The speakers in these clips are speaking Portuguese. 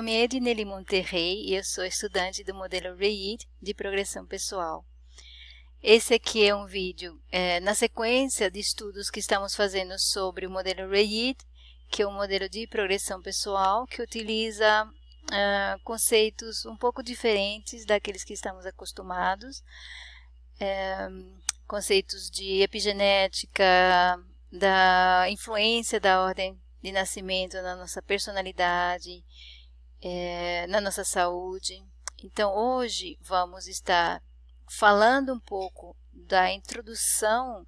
nome é Edneli Monterrey e eu sou estudante do modelo REID de progressão pessoal. Esse aqui é um vídeo é, na sequência de estudos que estamos fazendo sobre o modelo REID, que é um modelo de progressão pessoal que utiliza uh, conceitos um pouco diferentes daqueles que estamos acostumados, é, conceitos de epigenética, da influência da ordem de nascimento na nossa personalidade, é, na nossa saúde. Então, hoje vamos estar falando um pouco da introdução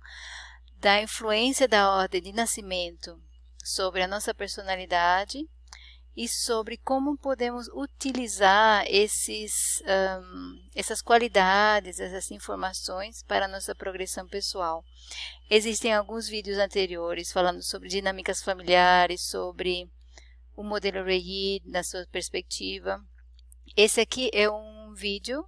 da influência da ordem de nascimento sobre a nossa personalidade e sobre como podemos utilizar esses, um, essas qualidades, essas informações para a nossa progressão pessoal. Existem alguns vídeos anteriores falando sobre dinâmicas familiares, sobre o modelo Reid na sua perspectiva. Esse aqui é um vídeo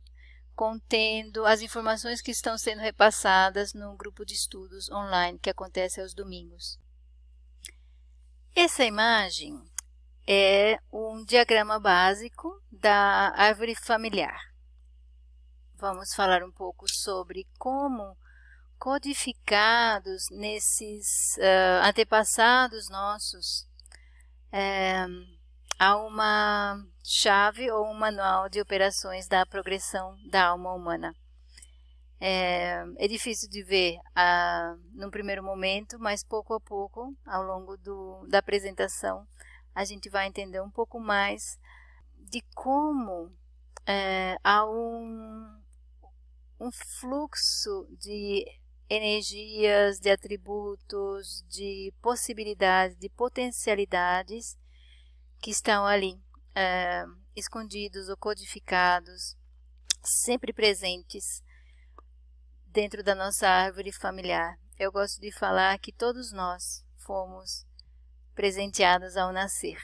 contendo as informações que estão sendo repassadas no grupo de estudos online que acontece aos domingos. Essa imagem é um diagrama básico da árvore familiar. Vamos falar um pouco sobre como codificados nesses uh, antepassados nossos é, há uma chave ou um manual de operações da progressão da alma humana. É, é difícil de ver uh, num primeiro momento, mas pouco a pouco, ao longo do, da apresentação, a gente vai entender um pouco mais de como é, há um, um fluxo de energias, de atributos, de possibilidades, de potencialidades que estão ali é, escondidos ou codificados, sempre presentes dentro da nossa árvore familiar. Eu gosto de falar que todos nós fomos presenteados ao nascer.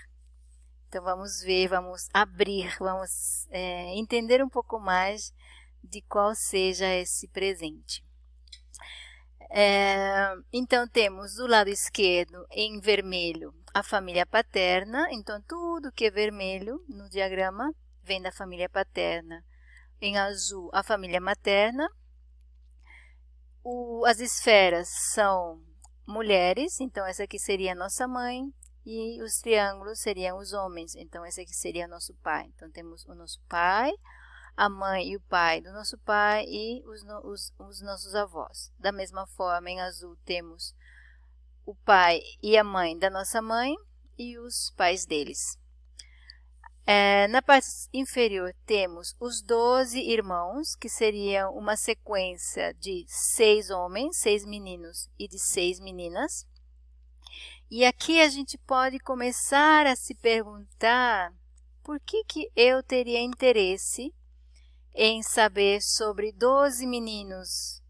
Então vamos ver, vamos abrir, vamos é, entender um pouco mais de qual seja esse presente. É, então temos do lado esquerdo em vermelho a família paterna, então tudo que é vermelho no diagrama vem da família paterna. Em azul a família materna. O, as esferas são mulheres, então essa aqui seria a nossa mãe, e os triângulos seriam os homens, então esse aqui seria nosso pai. Então temos o nosso pai, a mãe e o pai do nosso pai e os, os, os nossos avós. Da mesma forma, em azul temos o pai e a mãe da nossa mãe e os pais deles. É, na parte inferior temos os doze irmãos, que seriam uma sequência de seis homens, seis meninos e de seis meninas. E aqui a gente pode começar a se perguntar por que, que eu teria interesse em saber sobre doze meninos,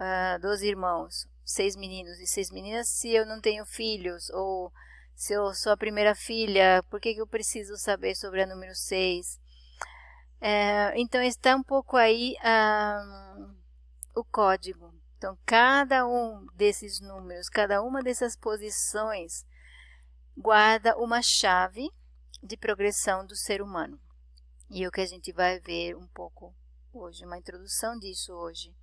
uh, doze irmãos, seis meninos e seis meninas, se eu não tenho filhos ou se eu sou a primeira filha, por que, que eu preciso saber sobre a número 6? É, então, está um pouco aí um, o código. Então, cada um desses números, cada uma dessas posições guarda uma chave de progressão do ser humano. E é o que a gente vai ver um pouco hoje, uma introdução disso hoje.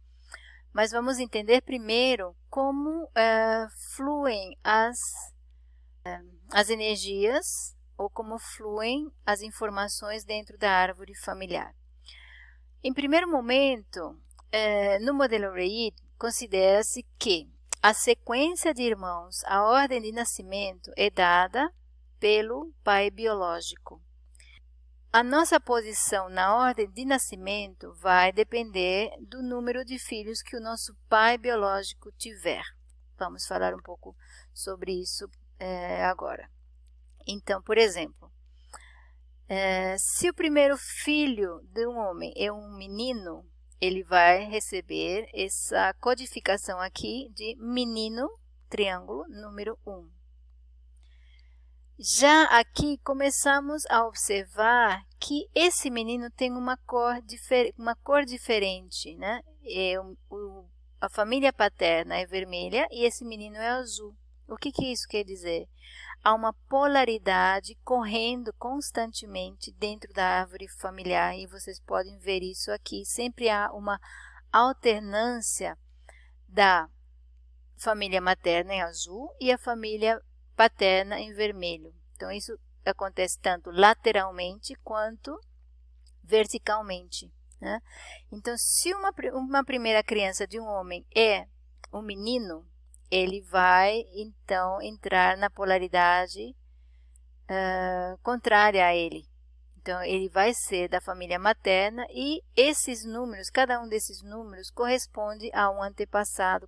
Mas vamos entender primeiro como é, fluem as as energias ou como fluem as informações dentro da árvore familiar. Em primeiro momento, é, no modelo REID, considera-se que a sequência de irmãos, a ordem de nascimento, é dada pelo pai biológico. A nossa posição na ordem de nascimento vai depender do número de filhos que o nosso pai biológico tiver. Vamos falar um pouco sobre isso é, agora. Então, por exemplo, é, se o primeiro filho de um homem é um menino, ele vai receber essa codificação aqui de menino, triângulo, número 1. Já aqui começamos a observar que esse menino tem uma cor, uma cor diferente, né? É, o, a família paterna é vermelha e esse menino é azul. O que, que isso quer dizer? há uma polaridade correndo constantemente dentro da árvore familiar e vocês podem ver isso aqui. Sempre há uma alternância da família materna em azul e a família paterna em vermelho. Então, isso acontece tanto lateralmente quanto verticalmente. Né? Então, se uma, uma primeira criança de um homem é um menino, ele vai então entrar na polaridade uh, contrária a ele. Então, ele vai ser da família materna e esses números, cada um desses números corresponde a um antepassado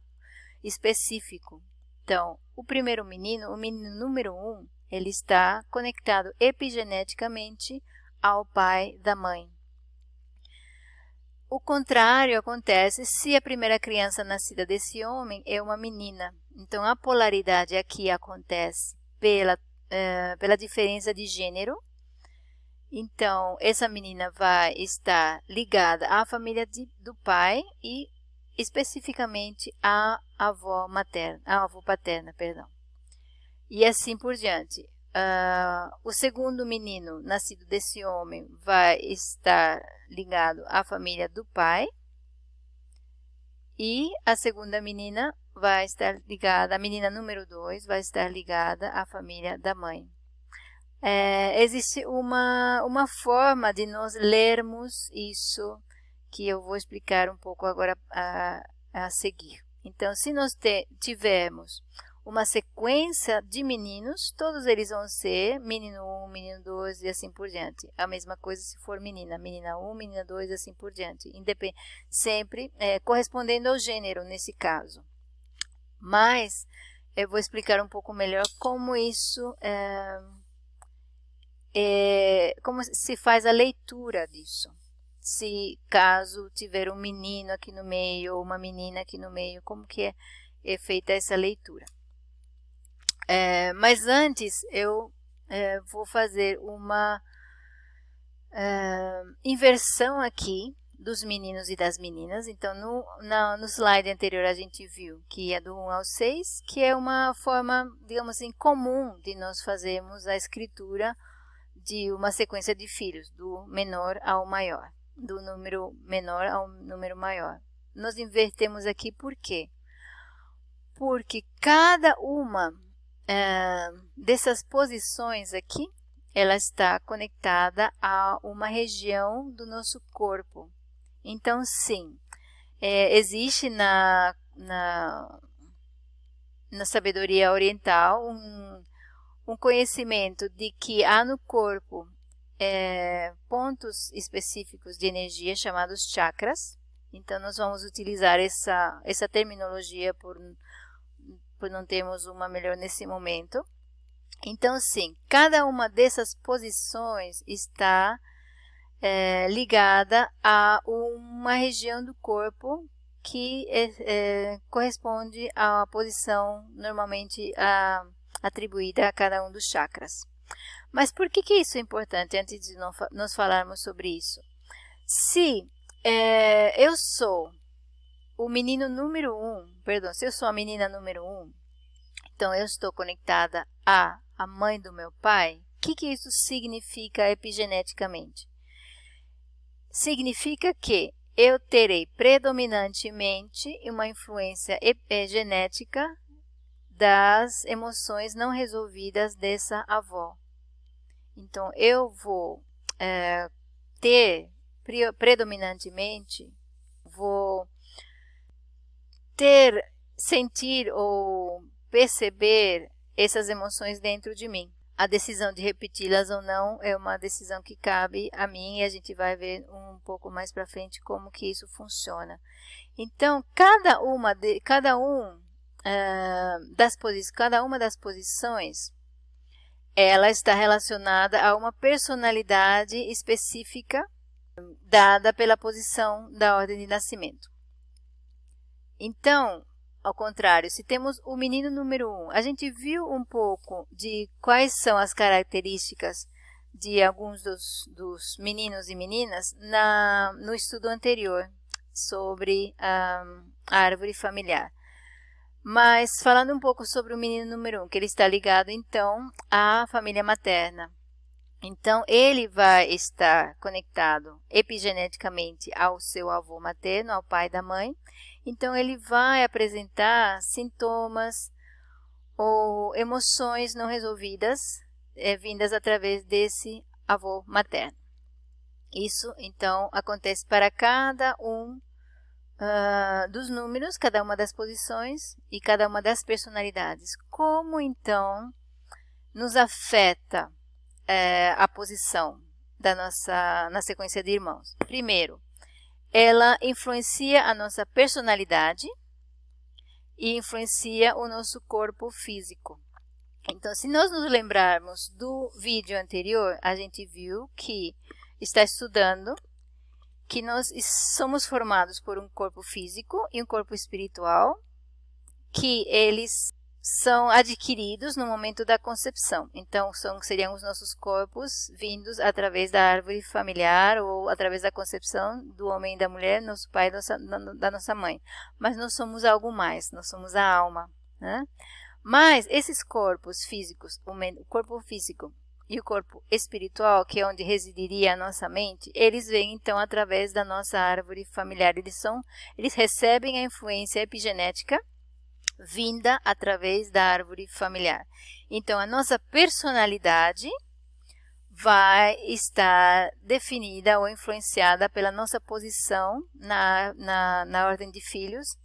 específico. Então, o primeiro menino, o menino número 1, um, ele está conectado epigeneticamente ao pai da mãe. O contrário acontece se a primeira criança nascida desse homem é uma menina. Então, a polaridade aqui acontece pela, uh, pela diferença de gênero. Então, essa menina vai estar ligada à família de, do pai e especificamente à avó materna, à avó paterna, perdão. E assim por diante. Uh, o segundo menino nascido desse homem vai estar ligado à família do pai e a segunda menina vai estar ligada, a menina número 2 vai estar ligada à família da mãe. É, existe uma, uma forma de nós lermos isso que eu vou explicar um pouco agora a, a seguir. Então, se nós te, tivermos uma sequência de meninos, todos eles vão ser menino 1, menino 2 e assim por diante. A mesma coisa se for menina, menina 1, menina 2 e assim por diante. Independ sempre é, correspondendo ao gênero nesse caso. Mas eu vou explicar um pouco melhor como isso é, é, como se faz a leitura disso se caso tiver um menino aqui no meio ou uma menina aqui no meio, como que é, é feita essa leitura. É, mas antes eu é, vou fazer uma é, inversão aqui dos meninos e das meninas. Então, no, na, no slide anterior a gente viu que é do 1 ao 6, que é uma forma, digamos assim, comum de nós fazermos a escritura de uma sequência de filhos, do menor ao maior do número menor ao número maior. Nós invertemos aqui por quê? Porque cada uma é, dessas posições aqui, ela está conectada a uma região do nosso corpo. Então, sim, é, existe na, na, na sabedoria oriental um, um conhecimento de que há no corpo é, pontos específicos de energia chamados chakras. Então, nós vamos utilizar essa, essa terminologia por, por não termos uma melhor nesse momento. Então, sim, cada uma dessas posições está é, ligada a uma região do corpo que é, é, corresponde à posição normalmente a, atribuída a cada um dos chakras. Mas por que, que isso é importante antes de nós falarmos sobre isso? Se é, eu sou o menino número um, perdão, se eu sou a menina número um, então eu estou conectada a a mãe do meu pai, o que, que isso significa epigeneticamente? Significa que eu terei predominantemente uma influência genética das emoções não resolvidas dessa avó. Então, eu vou é, ter predominantemente, vou ter, sentir ou perceber essas emoções dentro de mim. A decisão de repeti-las ou não é uma decisão que cabe a mim e a gente vai ver um pouco mais para frente como que isso funciona. Então, cada uma de, cada um uh, das posições, cada uma das posições ela está relacionada a uma personalidade específica dada pela posição da ordem de nascimento. Então, ao contrário, se temos o menino número 1, um, a gente viu um pouco de quais são as características de alguns dos, dos meninos e meninas na, no estudo anterior sobre a árvore familiar. Mas falando um pouco sobre o menino número um, que ele está ligado então à família materna. Então, ele vai estar conectado epigeneticamente ao seu avô materno, ao pai da mãe. Então, ele vai apresentar sintomas ou emoções não resolvidas é, vindas através desse avô materno. Isso, então, acontece para cada um uh, dos números, cada uma das posições e cada uma das personalidades. Como, então, nos afeta é, a posição da nossa na sequência de irmãos. Primeiro, ela influencia a nossa personalidade e influencia o nosso corpo físico. Então, se nós nos lembrarmos do vídeo anterior, a gente viu que está estudando que nós somos formados por um corpo físico e um corpo espiritual, que eles são adquiridos no momento da concepção. Então, são, seriam os nossos corpos vindos através da árvore familiar ou através da concepção do homem e da mulher, nosso pai e da nossa mãe. Mas nós somos algo mais, nós somos a alma. Né? Mas esses corpos físicos, o corpo físico e o corpo espiritual, que é onde residiria a nossa mente, eles vêm então através da nossa árvore familiar. Eles são, eles recebem a influência epigenética vinda através da árvore familiar. Então, a nossa personalidade vai estar definida ou influenciada pela nossa posição na, na, na ordem de filhos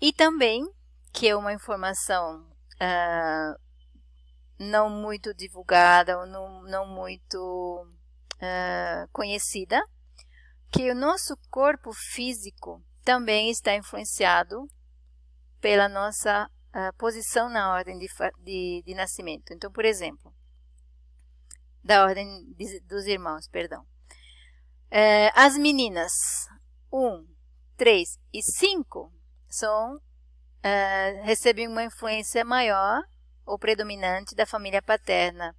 e também, que é uma informação uh, não muito divulgada ou não, não muito uh, conhecida, que o nosso corpo físico também está influenciado pela nossa uh, posição na ordem de, de, de, nascimento. Então, por exemplo, da ordem de, dos irmãos, perdão. Uh, as meninas 1, 3 e 5 são, recebem uma influência maior ou predominante da família paterna.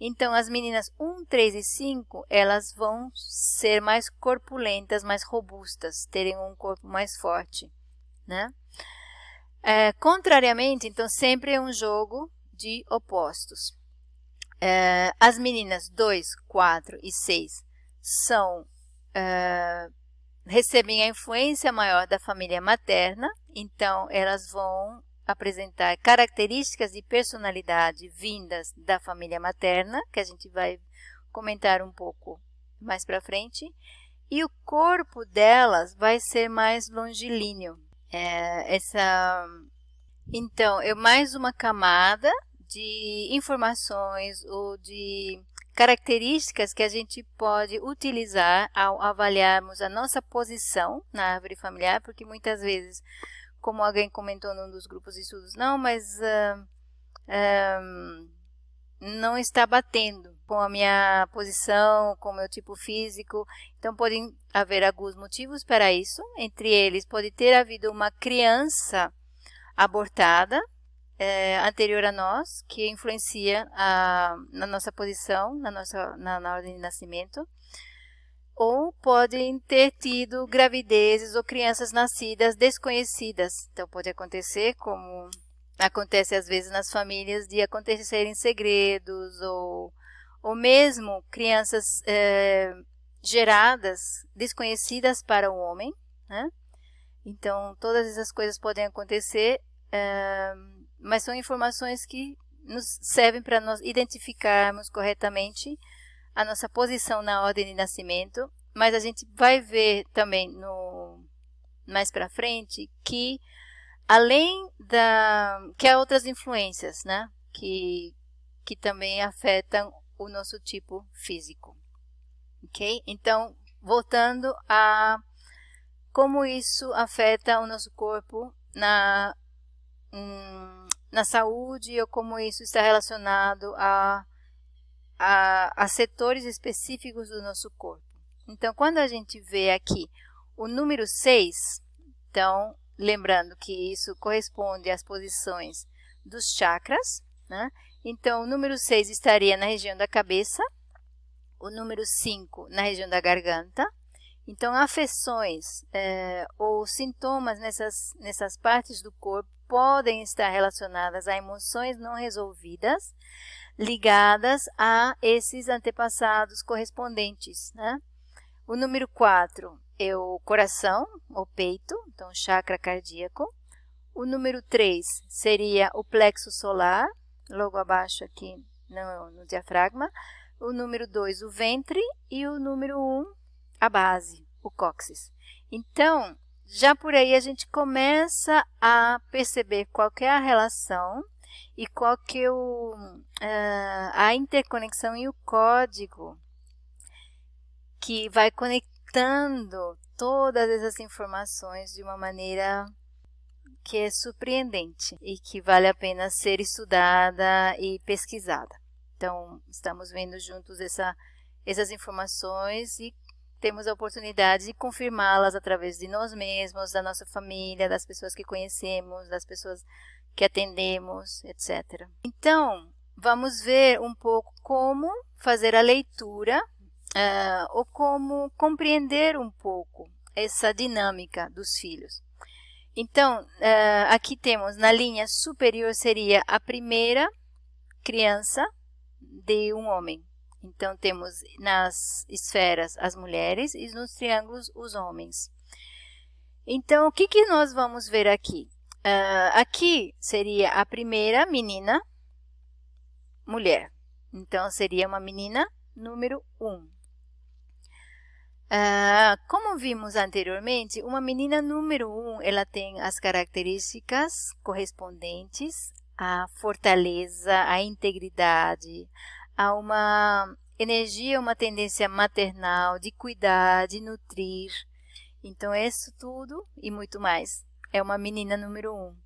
Então, as meninas 1, 3 e 5, elas vão ser mais corpulentas, mais robustas, terem um corpo mais forte, né? É, contrariamente, então, sempre é um jogo de opostos. É, as meninas 2, 4 e 6 são é, recebem a influência maior da família materna, então elas vão apresentar características de personalidade vindas da família materna, que a gente vai comentar um pouco mais para frente, e o corpo delas vai ser mais longilíneo, é, essa, então, é mais uma camada de informações ou de características que a gente pode utilizar ao avaliarmos a nossa posição na árvore familiar, porque muitas vezes, como alguém comentou num dos grupos de estudos, não, mas uh, não está batendo com a minha posição, com o meu tipo físico. Então, podem haver alguns motivos para isso. Entre eles, pode ter havido uma criança abortada é, anterior a nós, que influencia a, na nossa posição, na, nossa, na, na ordem de nascimento. Ou podem ter tido gravidezes ou crianças nascidas desconhecidas. Então, pode acontecer como acontece às vezes nas famílias de acontecerem segredos ou, ou mesmo crianças é, geradas desconhecidas para o homem, né? Então, todas essas coisas podem acontecer, é, mas são informações que nos servem para nós identificarmos corretamente a nossa posição na ordem de nascimento, mas a gente vai ver também no mais para frente que além da que há outras influências, né, que que também afetam o nosso tipo físico. OK? Então, voltando a como isso afeta o nosso corpo na hum, na saúde ou como isso está relacionado a, a, a setores específicos do nosso corpo. Então, quando a gente vê aqui o número 6, então Lembrando que isso corresponde às posições dos chakras, né? Então, o número 6 estaria na região da cabeça, o número 5 na região da garganta Então, afecções é, ou sintomas nessas, nessas partes do corpo podem estar relacionadas a emoções não resolvidas, ligadas a esses antepassados correspondentes. Né? O número 4 é o coração, o peito, então chakra cardíaco. O número 3 seria o plexo solar, logo abaixo aqui no, no diafragma. O número 2, o ventre. E o número 1, um, a base, o cóccix. Então, já por aí a gente começa a perceber qual é a relação e qual que é o, uh, a interconexão e o código que vai conectando todas essas informações de uma maneira que é surpreendente e que vale a pena ser estudada e pesquisada. Então, estamos vendo juntos essa, essas informações e temos a oportunidade de confirmá-las através de nós mesmos, da nossa família, das pessoas que conhecemos, das pessoas que atendemos, etc. Então, vamos ver um pouco como fazer a leitura uh, ou como compreender um pouco essa dinâmica dos filhos. Então, uh, aqui temos na linha superior seria a primeira criança de um homem. Então, temos nas esferas as mulheres e nos triângulos os homens. Então, o que, que nós vamos ver aqui? Uh, aqui seria a primeira menina, mulher. Então, seria uma menina número 1. Um. Uh, como vimos anteriormente, uma menina número 1, um, ela tem as características correspondentes à fortaleza, à integridade, há uma energia, uma tendência maternal de cuidar, de nutrir. Então, isso tudo e muito mais é uma menina número um.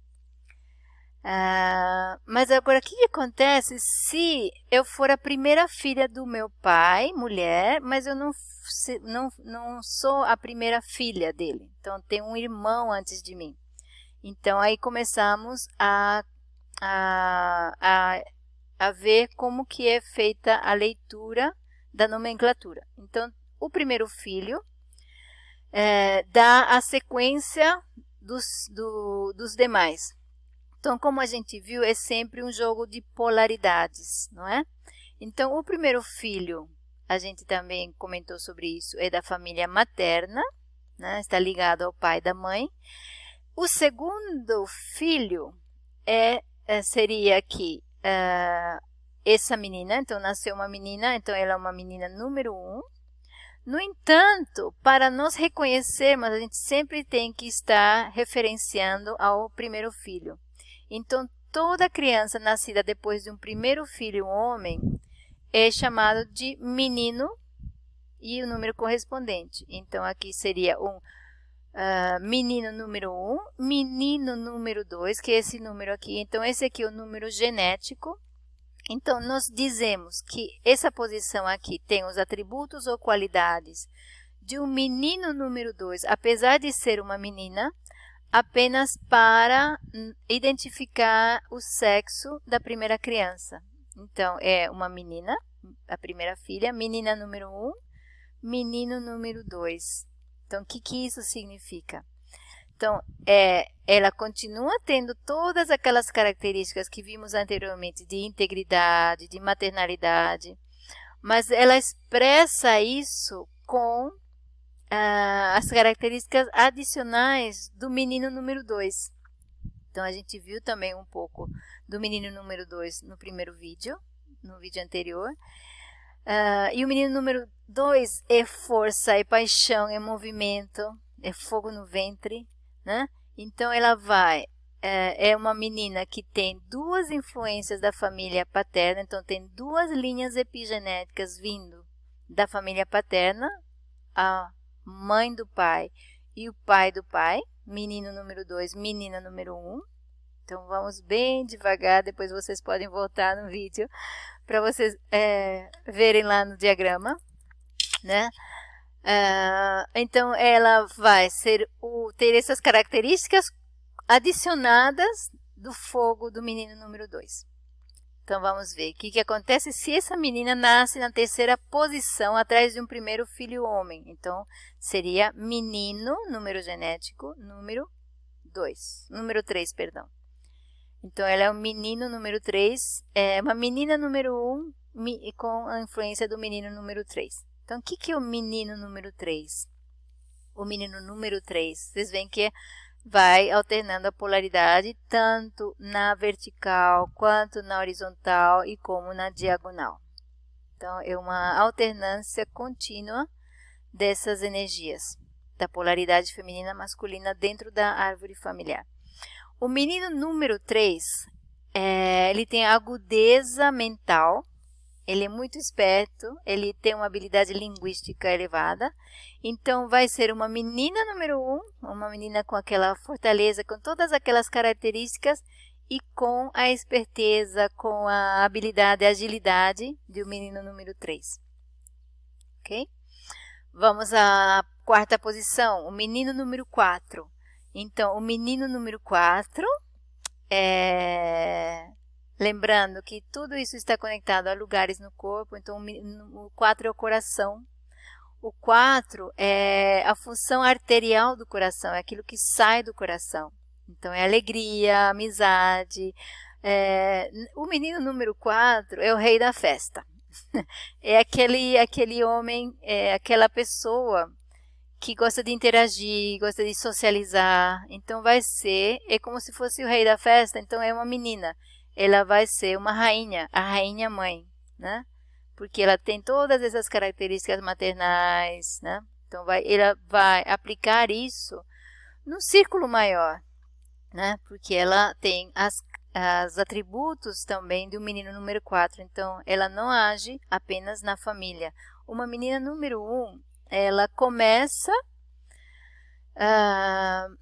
Ah, mas agora, o que, que, acontece se eu for a primeira filha do meu pai, mulher, mas eu não, não, não sou a primeira filha dele? Então, tem um irmão antes de mim. Então, aí começamos a, a, a a ver como que é feita a leitura da nomenclatura. Então, o primeiro filho é, dá a sequência dos, do, dos demais. Então, como a gente viu, é sempre um jogo de polaridades, não é? Então, o primeiro filho, a gente também comentou sobre isso, é da família materna, né? está ligado ao pai da mãe. O segundo filho é, é seria aqui uh, essa menina, então nasceu uma menina, então ela é uma menina número um. No entanto, para nós reconhecermos, a gente sempre tem que estar referenciando ao primeiro filho. Então, toda criança nascida depois de um primeiro filho, um homem, é chamado de menino e o número correspondente. Então, aqui seria um uh, menino número 1, um, menino número 2, que é esse número aqui. Então, esse aqui é o número genético. Então, nós dizemos que essa posição aqui tem os atributos ou qualidades de um menino número 2, apesar de ser uma menina, apenas para identificar o sexo da primeira criança. Então, é uma menina, a primeira filha, menina número 1, um, menino número 2. Então, o que, que isso significa? Então, é, ela continua tendo todas aquelas características que vimos anteriormente de integridade, de maternalidade, mas ela expressa isso com ah, as características adicionais do menino número 2. Então, a gente viu também um pouco do menino número 2 no primeiro vídeo, no vídeo anterior. Uh, e o menino número 2 é força, é paixão, é movimento, é fogo no ventre, né? Então ela vai é, é uma menina que tem duas influências da família paterna, então tem duas linhas epigenéticas vindo da família paterna, a mãe do pai e o pai do pai, menino número 2, menina número 1. Um. Então vamos bem devagar, depois vocês podem voltar no vídeo para vocês é, verem lá no diagrama, né? Uh, então, ela vai ser o, ter essas características adicionadas do fogo do menino número 2. Então vamos ver o que, que acontece se essa menina nasce na terceira posição atrás de um primeiro filho homem. Então seria menino, número genético, número 2, número 3, perdão. Então ela é o menino número 3, é uma menina número 1 um, com a influência do menino número 3. Então o que, que é o menino número 3? O menino número 3, vocês veem que vai alternando a polaridade tanto na vertical quanto na horizontal e como na diagonal. Então, é uma alternância contínua dessas energias, da polaridade feminina masculina dentro da árvore familiar. O menino número 3, é, ele tem agudeza mental, ele é muito esperto, ele tem uma habilidade linguística elevada. Então, vai ser uma menina número um, uma menina com aquela fortaleza, com todas aquelas características e com a esperteza, com a habilidade e agilidade de um menino número 3. Ok? Vamos à quarta posição, o menino número 4. Então, o menino número 4 é Lembrando que tudo isso está conectado a lugares no corpo, então o 4 é o coração. O 4 é a função arterial do coração, é aquilo que sai do coração. Então é alegria, amizade. É... O menino número 4 é o rei da festa. É aquele, aquele homem, é aquela pessoa que gosta de interagir, gosta de socializar. Então vai ser, é como se fosse o rei da festa, então é uma menina ela vai ser uma rainha, a rainha mãe, né? Porque ela tem todas essas características maternais, né? Então vai, ela vai aplicar isso no círculo maior, né? Porque ela tem as, as atributos também do menino número 4. Então, ela não age apenas na família. Uma menina número 1, um, ela começa uh,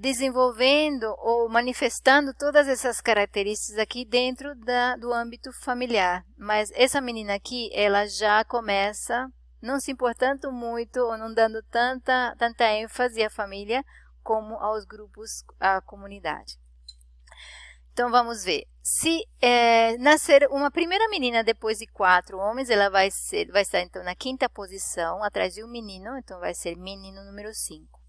desenvolvendo ou manifestando todas essas características aqui dentro da, do âmbito familiar. Mas essa menina aqui, ela já começa não se importando muito ou não dando tanta, tanta ênfase à família como aos grupos, à comunidade. Então vamos ver. Se é, nascer uma primeira menina depois de quatro homens, ela vai ser, vai estar então na quinta posição, atrás de um menino, então vai ser menino número 5.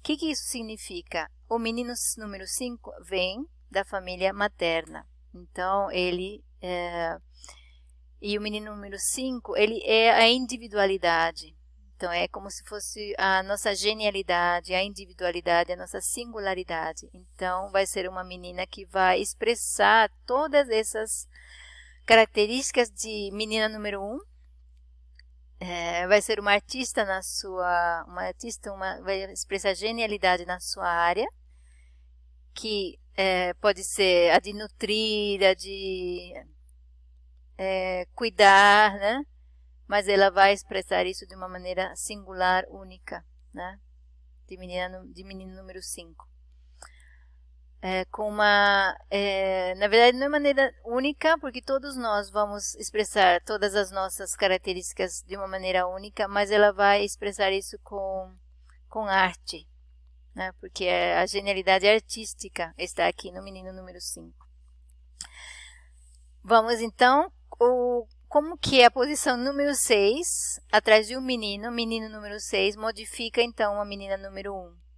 O que, que isso significa? O menino número 5 vem da família materna. Então, ele... É, e o menino número 5, ele é a individualidade. Então, é como se fosse a nossa genialidade, a individualidade, a nossa singularidade. Então, vai ser uma menina que vai expressar todas essas características de menina número 1, um, é, vai ser uma artista na sua, uma artista, uma, vai expressar genialidade na sua área, que é, pode ser a de nutrir, a de é, cuidar, né? Mas ela vai expressar isso de uma maneira singular, única, né? De de menino número 5 é, com uma, é, na verdade não é maneira única, porque todos nós vamos expressar todas as nossas características de uma maneira única, mas ela vai expressar isso com, com arte, né? porque a genialidade artística está aqui no menino número 5. Vamos então, o, como que é a posição número 6, atrás de um menino, menino número 6, modifica então a menina número 1. Um.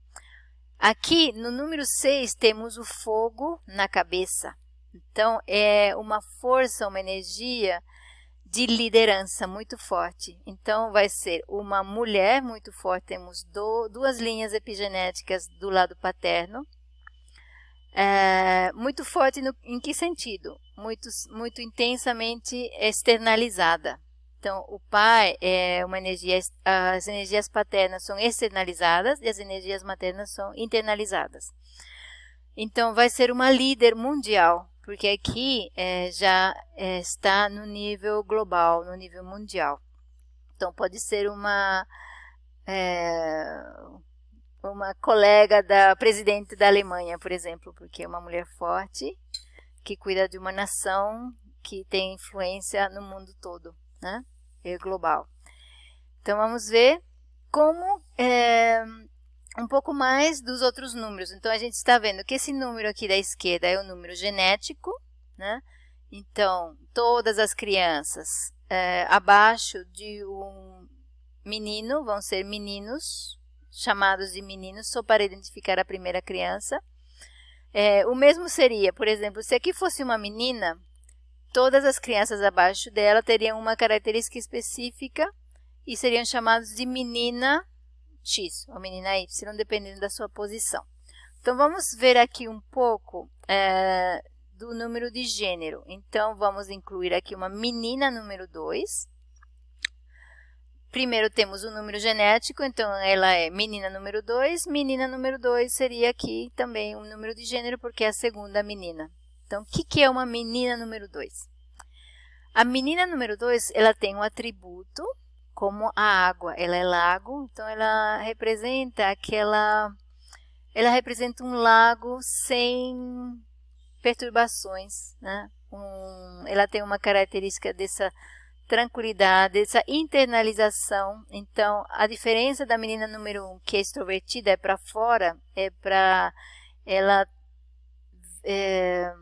Aqui no número 6 temos o fogo na cabeça. Então é uma força, uma energia de liderança muito forte. Então vai ser uma mulher muito forte. Temos do, duas linhas epigenéticas do lado paterno. É, muito forte no, em que sentido? Muito, muito intensamente externalizada. Então, o pai é uma energia, as energias paternas são externalizadas e as energias maternas são internalizadas. Então, vai ser uma líder mundial, porque aqui é, já é, está no nível global, no nível mundial. Então, pode ser uma, é, uma colega da presidente da Alemanha, por exemplo, porque é uma mulher forte que cuida de uma nação que tem influência no mundo todo, né? É global. Então, vamos ver como é, um pouco mais dos outros números. Então, a gente está vendo que esse número aqui da esquerda é o número genético, né? Então, todas as crianças é, abaixo de um menino vão ser meninos, chamados de meninos, só para identificar a primeira criança. É, o mesmo seria, por exemplo, se aqui fosse uma menina, todas as crianças abaixo dela teriam uma característica específica e seriam chamados de menina X ou menina Y, dependendo da sua posição. Então, vamos ver aqui um pouco é, do número de gênero. Então, vamos incluir aqui uma menina número 2. Primeiro temos o número genético, então ela é menina número 2. Menina número 2 seria aqui também um número de gênero, porque é a segunda menina. Então, o que, que é uma menina número 2? A menina número 2, ela tem um atributo como a água. Ela é lago, então ela representa aquela... Ela representa um lago sem perturbações, né? Um, ela tem uma característica dessa tranquilidade, dessa internalização. Então, a diferença da menina número um, que é extrovertida, é para fora, é para ela é,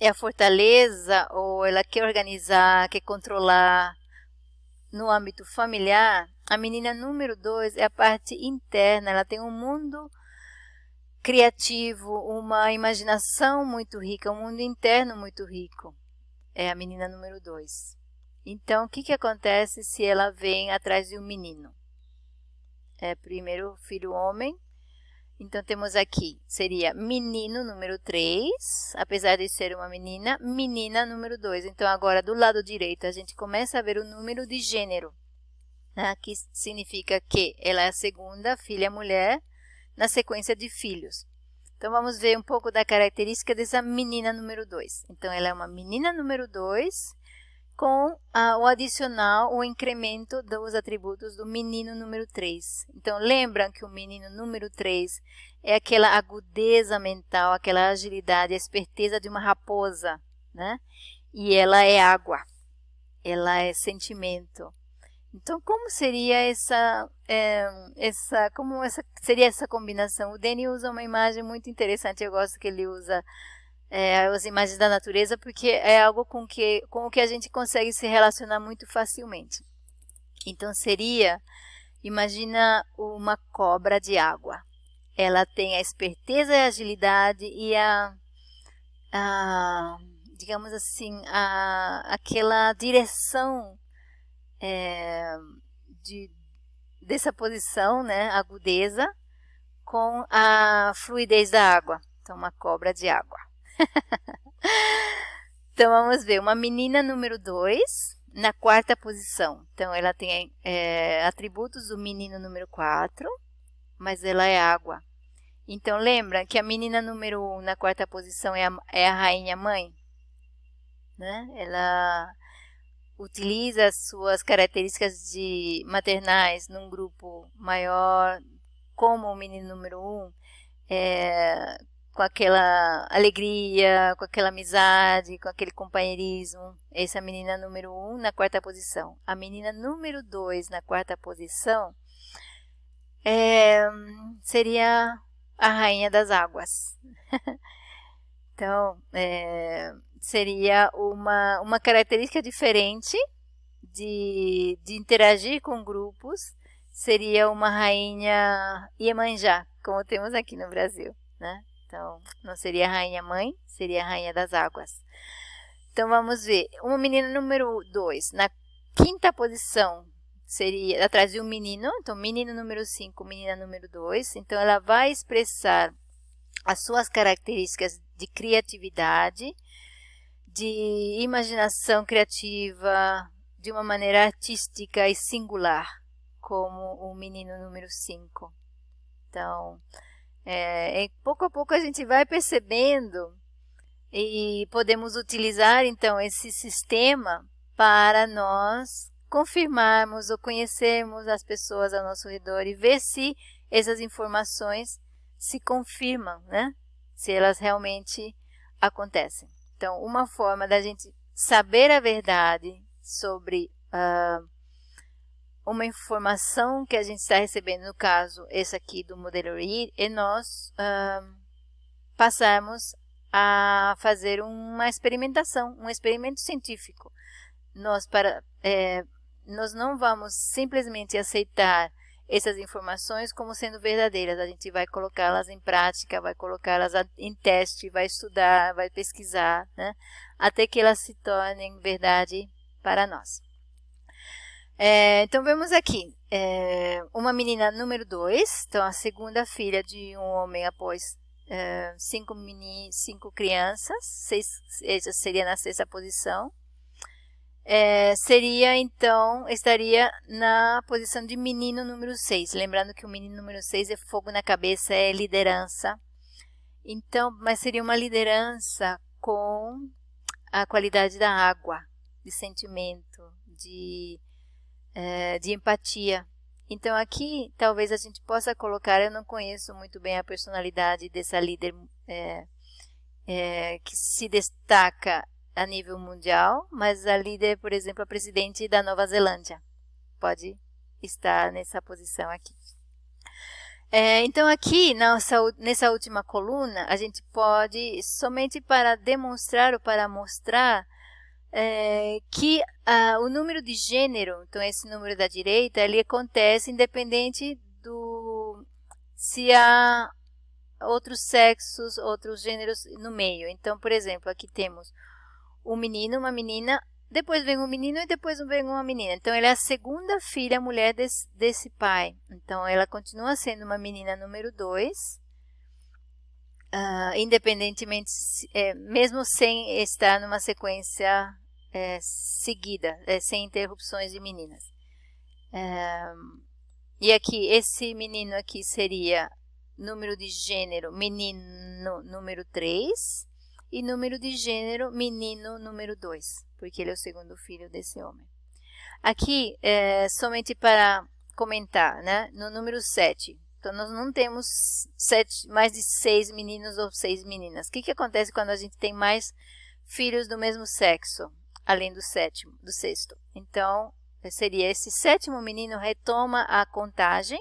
é a fortaleza ou ela quer organizar, quer controlar no âmbito familiar. A menina número dois é a parte interna, ela tem um mundo criativo, uma imaginação muito rica, um mundo interno muito rico. É a menina número 2. Então, o que, que acontece se ela vem atrás de um menino? É primeiro filho homem. Então, temos aqui, seria menino número 3, apesar de ser uma menina, menina número 2. Então, agora, do lado direito, a gente começa a ver o número de gênero, né? que significa que ela é a segunda filha mulher, na sequência de filhos. Então, vamos ver um pouco da característica dessa menina número 2. Então, ela é uma menina número 2 com ah, o adicional, o incremento dos atributos do menino número 3. Então, lembram que o menino número 3 é aquela agudeza mental, aquela agilidade, a esperteza de uma raposa, né? E ela é água, ela é sentimento, então, como seria essa, é, essa, como essa, seria essa combinação? O Danny usa uma imagem muito interessante, eu gosto que ele usa é, as imagens da natureza, porque é algo com, que, com o que a gente consegue se relacionar muito facilmente. Então, seria, imagina uma cobra de água. Ela tem a esperteza e a agilidade e a, a digamos assim, a, aquela direção é, de, dessa posição, né, agudeza, com a fluidez da água. Então, uma cobra de água. então, vamos ver. Uma menina número 2, na quarta posição. Então, ela tem é, atributos do menino número 4, mas ela é água. Então, lembra que a menina número 1 um, na quarta posição é a, é a rainha mãe? Né? Ela utiliza as suas características de maternais num grupo maior, como o menino número um, é, com aquela alegria, com aquela amizade, com aquele companheirismo. Essa é a menina número um na quarta posição. A menina número dois na quarta posição é, seria a rainha das águas. então, é, seria uma, uma característica diferente de, de interagir com grupos, seria uma rainha Iemanjá, como temos aqui no Brasil, né? Então, não seria rainha mãe, seria rainha das águas. Então, vamos ver. Uma menina número 2, na quinta posição, seria atrás de um menino. Então, menino número 5, menina número 2. Então, ela vai expressar as suas características de criatividade, de imaginação criativa de uma maneira artística e singular, como o menino número 5. Então, é, pouco a pouco a gente vai percebendo e podemos utilizar então esse sistema para nós confirmarmos ou conhecermos as pessoas ao nosso redor e ver se essas informações se confirmam, né? Se elas realmente acontecem. Então, uma forma da gente saber a verdade sobre uh, uma informação que a gente está recebendo, no caso, esse aqui do modelo READ, é nós uh, passarmos a fazer uma experimentação, um experimento científico. Nós, para, é, nós não vamos simplesmente aceitar essas informações como sendo verdadeiras. A gente vai colocá-las em prática, vai colocá-las em teste, vai estudar, vai pesquisar, né? até que elas se tornem verdade para nós. É, então, vemos aqui é, uma menina número 2, então a segunda filha de um homem após é, cinco, meni, cinco crianças, seis, essa seria na sexta posição é, seria então, estaria na posição de menino número 6. Lembrando que o menino número 6 é fogo na cabeça, é liderança. Então, mas seria uma liderança com a qualidade da água, de sentimento, de, é, de empatia. Então, aqui talvez a gente possa colocar. Eu não conheço muito bem a personalidade dessa líder é, é, que se destaca a nível mundial, mas a líder, por exemplo, a presidente da Nova Zelândia pode estar nessa posição aqui. É, então, aqui nessa, nessa última coluna, a gente pode, somente para demonstrar ou para mostrar é, que ah, o número de gênero, então esse número da direita, ele acontece independente do se há outros sexos, outros gêneros no meio. Então, por exemplo, aqui temos um menino, uma menina, depois vem um menino e depois vem uma menina. Então, ela é a segunda filha mulher desse, desse pai. Então, ela continua sendo uma menina número dois, uh, independentemente, é, mesmo sem estar numa sequência é, seguida, é, sem interrupções de meninas. É, e aqui, esse menino aqui seria número de gênero menino número 3 e número de gênero menino número 2, porque ele é o segundo filho desse homem. Aqui, é, somente para comentar, né? no número 7, então nós não temos sete, mais de seis meninos ou seis meninas. O que, que acontece quando a gente tem mais filhos do mesmo sexo, além do sétimo, do sexto? Então, seria esse sétimo menino retoma a contagem,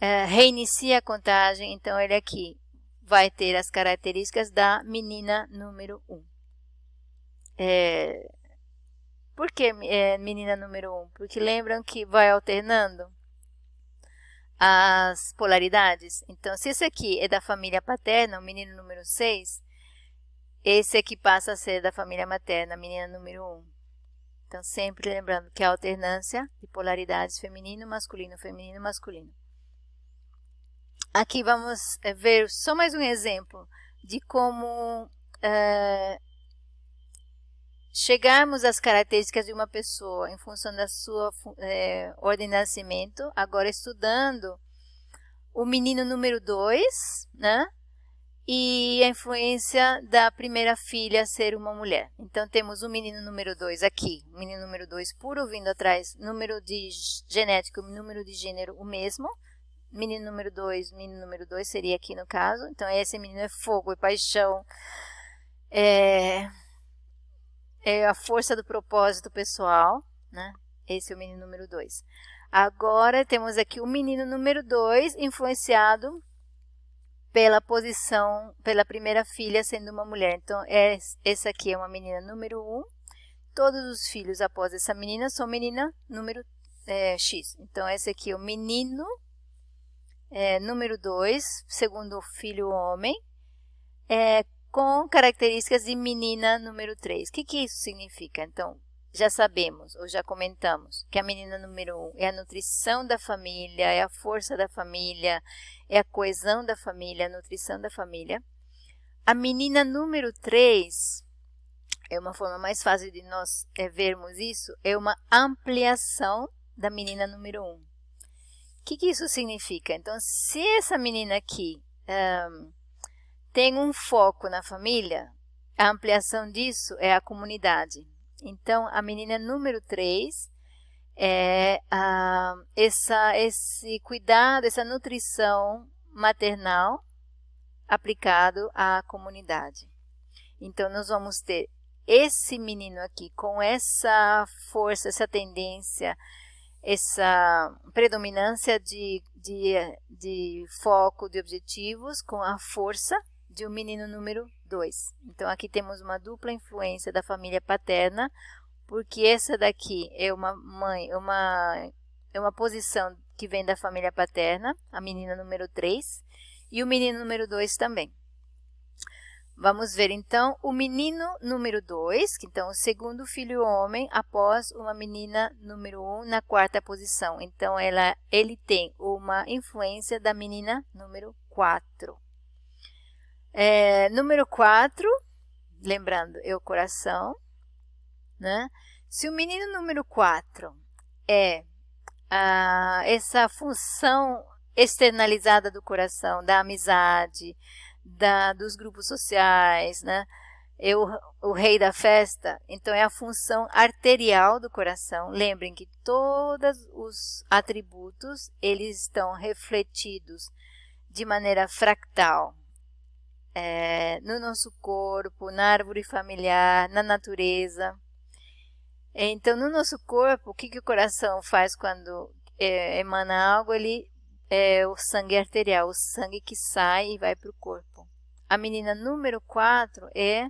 é, reinicia a contagem, então ele aqui vai ter as características da menina número 1. É, por que é, menina número 1? Porque lembram que vai alternando as polaridades. Então, se esse aqui é da família paterna, o menino número 6, esse aqui passa a ser da família materna, a menina número 1. Então, sempre lembrando que a alternância de polaridades feminino, masculino, feminino, masculino. Aqui vamos eh, ver só mais um exemplo de como é, chegarmos às características de uma pessoa em função da sua é, ordem de nascimento, agora estudando o menino número 2, né? E a influência da primeira filha ser uma mulher. Então, temos o menino número 2 aqui, o menino número 2 puro vindo atrás, número de genético, número de gênero o mesmo, menino número 2, menino número 2 seria aqui no caso. Então, esse menino é fogo, é paixão, é, é a força do propósito pessoal, né? Esse é o menino número 2. Agora, temos aqui o menino número 2, influenciado pela posição, pela primeira filha sendo uma mulher. Então, é, essa aqui é uma menina número 1. Um. Todos os filhos após essa menina são menina número é, X. Então, esse aqui é o menino é, número 2, segundo filho homem, é, com características de menina número 3. O que, que isso significa? Então, já sabemos, ou já comentamos, que a menina número 1 um é a nutrição da família, é a força da família, é a coesão da família, a nutrição da família. A menina número 3, é uma forma mais fácil de nós é, vermos isso, é uma ampliação da menina número 1. Um que, que isso significa? Então, se essa menina aqui um, tem um foco na família, a ampliação disso é a comunidade. Então, a menina número 3 é essa, esse cuidado, essa nutrição maternal aplicado à comunidade. Então, nós vamos ter esse menino aqui com essa força, essa tendência, essa predominância de, de, de foco de objetivos com a força de um menino número 2. Então, aqui temos uma dupla influência da família paterna, porque essa daqui é uma mãe, uma, é uma posição que vem da família paterna, a menina número 3, e o menino número 2 também. Vamos ver então o menino número 2, que então o segundo filho homem após uma menina número 1 um, na quarta posição. Então ela ele tem uma influência da menina número 4. É, número 4, lembrando, é o coração, né? Se o menino número 4 é ah, essa função externalizada do coração, da amizade, da, dos grupos sociais, né? Eu, o rei da festa, então é a função arterial do coração. Lembrem que todos os atributos eles estão refletidos de maneira fractal é, no nosso corpo, na árvore familiar, na natureza. Então, no nosso corpo, o que, que o coração faz quando é, emana algo? Ele é o sangue arterial, o sangue que sai e vai para o corpo. A menina número 4 é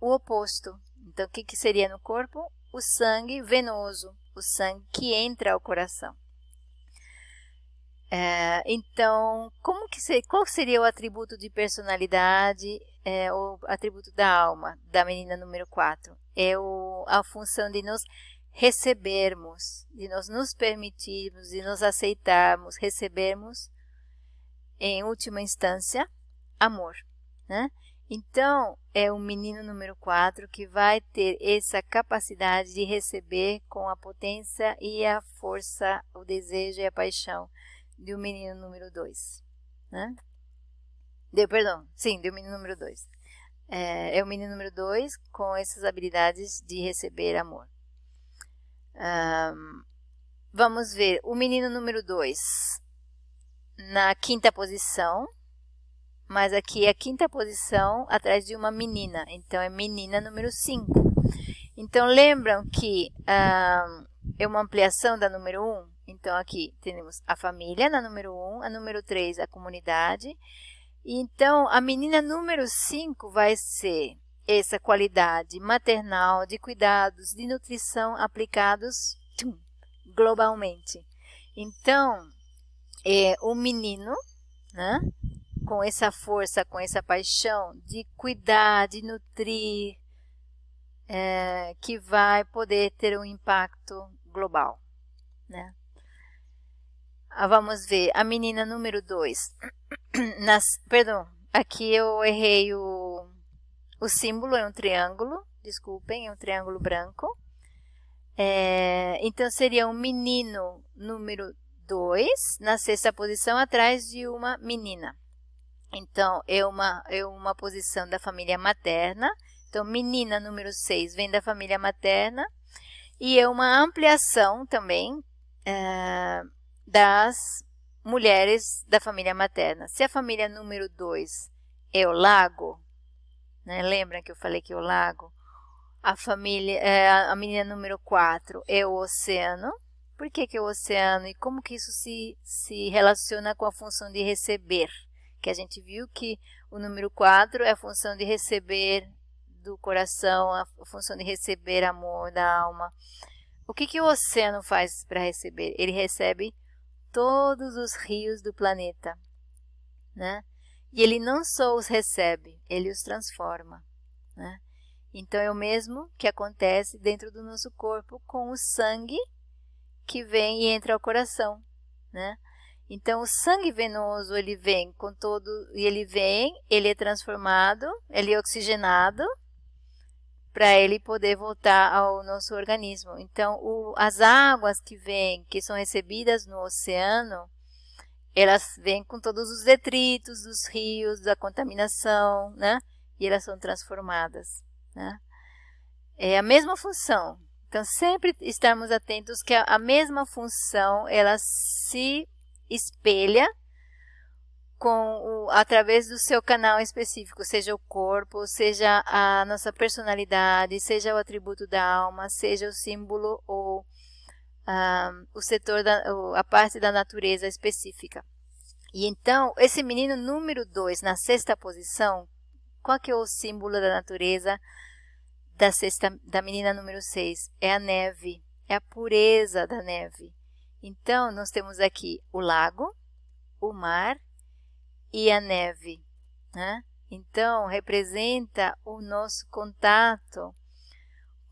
o oposto. Então, o que, que seria no corpo? O sangue venoso, o sangue que entra ao coração. É, então, como que ser, qual seria o atributo de personalidade, é, o atributo da alma da menina número 4? É o, a função de nos recebermos, de nós nos permitirmos, de nos aceitarmos, recebermos, em última instância, amor. Né? Então, é o menino número 4 que vai ter essa capacidade de receber com a potência e a força, o desejo e a paixão de um menino número 2. Né? Deu, perdão, sim, deu menino número 2. É, é o menino número 2 com essas habilidades de receber amor. Um, vamos ver o menino número 2 na quinta posição, mas aqui é a quinta posição atrás de uma menina, então é menina número 5. Então lembram que um, é uma ampliação da número 1? Um? Então aqui temos a família na número 1, um, a número 3 a comunidade. Então a menina número 5 vai ser essa qualidade maternal de cuidados de nutrição aplicados globalmente. Então, é, o menino, né, com essa força, com essa paixão de cuidar, de nutrir, é, que vai poder ter um impacto global. Né? Ah, vamos ver, a menina número 2. Perdão, aqui eu errei o, o símbolo é um triângulo, desculpem, é um triângulo branco. É, então, seria um menino número 2 na sexta posição, atrás de uma menina. Então, é uma, é uma posição da família materna. Então, menina número 6 vem da família materna. E é uma ampliação também é, das mulheres da família materna. Se a família número 2 é o lago, né? Lembra que eu falei que o lago? A família, é, a menina número 4 é o oceano. Por que, que é o oceano e como que isso se, se relaciona com a função de receber? Que a gente viu que o número 4 é a função de receber do coração, a função de receber amor da alma. O que, que o oceano faz para receber? Ele recebe todos os rios do planeta, né? E ele não só os recebe, ele os transforma. Né? Então é o mesmo que acontece dentro do nosso corpo com o sangue que vem e entra ao coração. Né? Então o sangue venoso ele vem com todo e ele vem, ele é transformado, ele é oxigenado para ele poder voltar ao nosso organismo. Então o, as águas que vêm, que são recebidas no oceano, elas vêm com todos os detritos dos rios, da contaminação, né? E elas são transformadas, né? É a mesma função. Então, sempre estarmos atentos que a, a mesma função, ela se espelha com o, através do seu canal específico, seja o corpo, seja a nossa personalidade, seja o atributo da alma, seja o símbolo ou o setor da, a parte da natureza específica. E então, esse menino número 2, na sexta posição, qual que é o símbolo da natureza da, sexta, da menina número 6? É a neve, é a pureza da neve. Então, nós temos aqui o lago, o mar e a neve. Né? Então, representa o nosso contato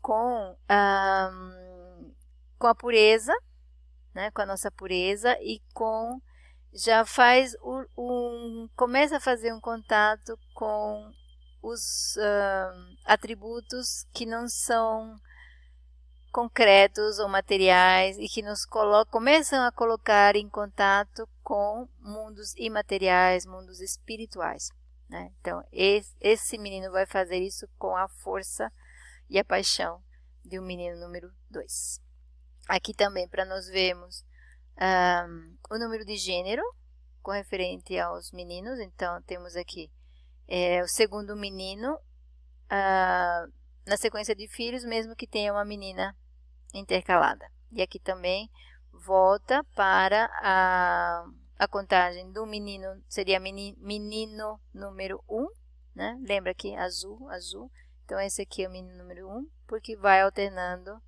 com, um, com a pureza, né? com a nossa pureza e com já faz um, um começa a fazer um contato com os uh, atributos que não são concretos ou materiais e que nos colocam, começam a colocar em contato com mundos imateriais, mundos espirituais. Né? Então, esse, menino vai fazer isso com a força e a paixão de um menino número 2. Aqui também, para nós vermos um, o número de gênero com referente aos meninos. Então, temos aqui é, o segundo menino uh, na sequência de filhos, mesmo que tenha uma menina intercalada. E aqui também volta para a, a contagem do menino, seria menino, menino número 1, um, né? Lembra aqui, azul, azul. Então, esse aqui é o menino número 1, um, porque vai alternando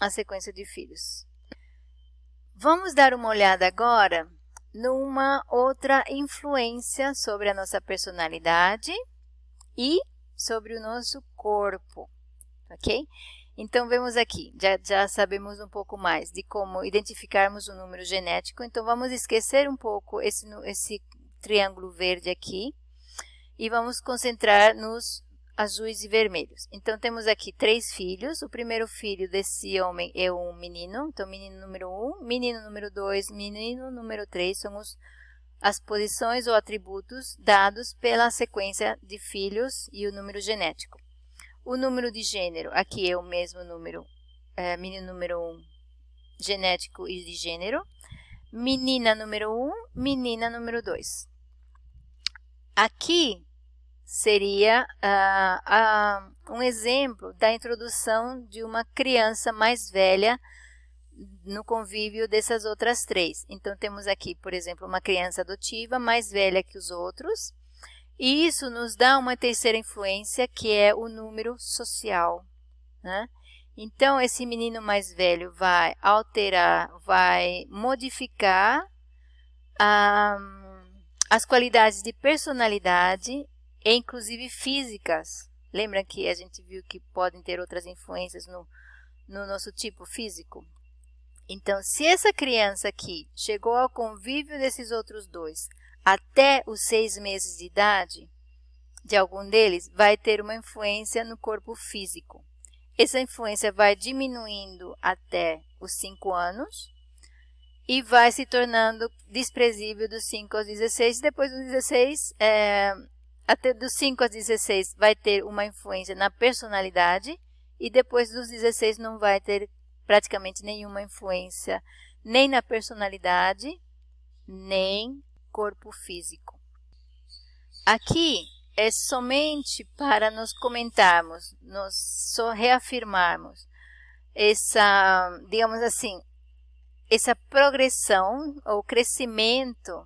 a sequência de filhos. Vamos dar uma olhada agora numa outra influência sobre a nossa personalidade e sobre o nosso corpo, ok? Então, vemos aqui, já, já sabemos um pouco mais de como identificarmos o número genético. Então, vamos esquecer um pouco esse, esse triângulo verde aqui e vamos concentrar nos azuis e vermelhos. Então, temos aqui três filhos. O primeiro filho desse homem é um menino. Então, menino número 1, um, menino número 2, menino número 3 são os, as posições ou atributos dados pela sequência de filhos e o número genético. O número de gênero, aqui é o mesmo número, é, menino número 1, um, genético e de gênero. Menina número 1, um, menina número 2. Aqui seria uh, uh, um exemplo da introdução de uma criança mais velha no convívio dessas outras três. Então, temos aqui, por exemplo, uma criança adotiva mais velha que os outros, e isso nos dá uma terceira influência, que é o número social. Né? Então, esse menino mais velho vai alterar, vai modificar um, as qualidades de personalidade inclusive físicas. Lembra que a gente viu que podem ter outras influências no, no nosso tipo físico? Então, se essa criança aqui chegou ao convívio desses outros dois até os seis meses de idade, de algum deles, vai ter uma influência no corpo físico. Essa influência vai diminuindo até os 5 anos e vai se tornando desprezível dos 5 aos 16. Depois dos 16, é, até dos 5 aos 16 vai ter uma influência na personalidade e depois dos 16 não vai ter praticamente nenhuma influência nem na personalidade, nem corpo físico. Aqui é somente para nos comentarmos, nos só reafirmarmos essa, digamos assim, essa progressão ou crescimento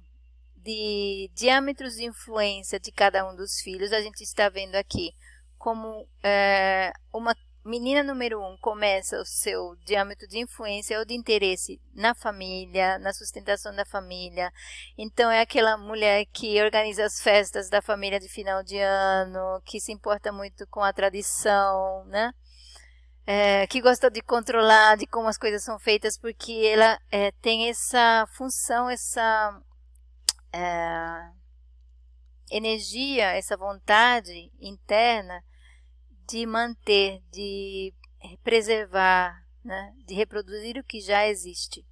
de diâmetros de influência de cada um dos filhos, a gente está vendo aqui como é, uma menina número um começa o seu diâmetro de influência ou de interesse na família, na sustentação da família. Então, é aquela mulher que organiza as festas da família de final de ano, que se importa muito com a tradição, né? É, que gosta de controlar de como as coisas são feitas, porque ela é, tem essa função, essa é, energia, essa vontade interna de manter, de preservar, né, de reproduzir o que já existe.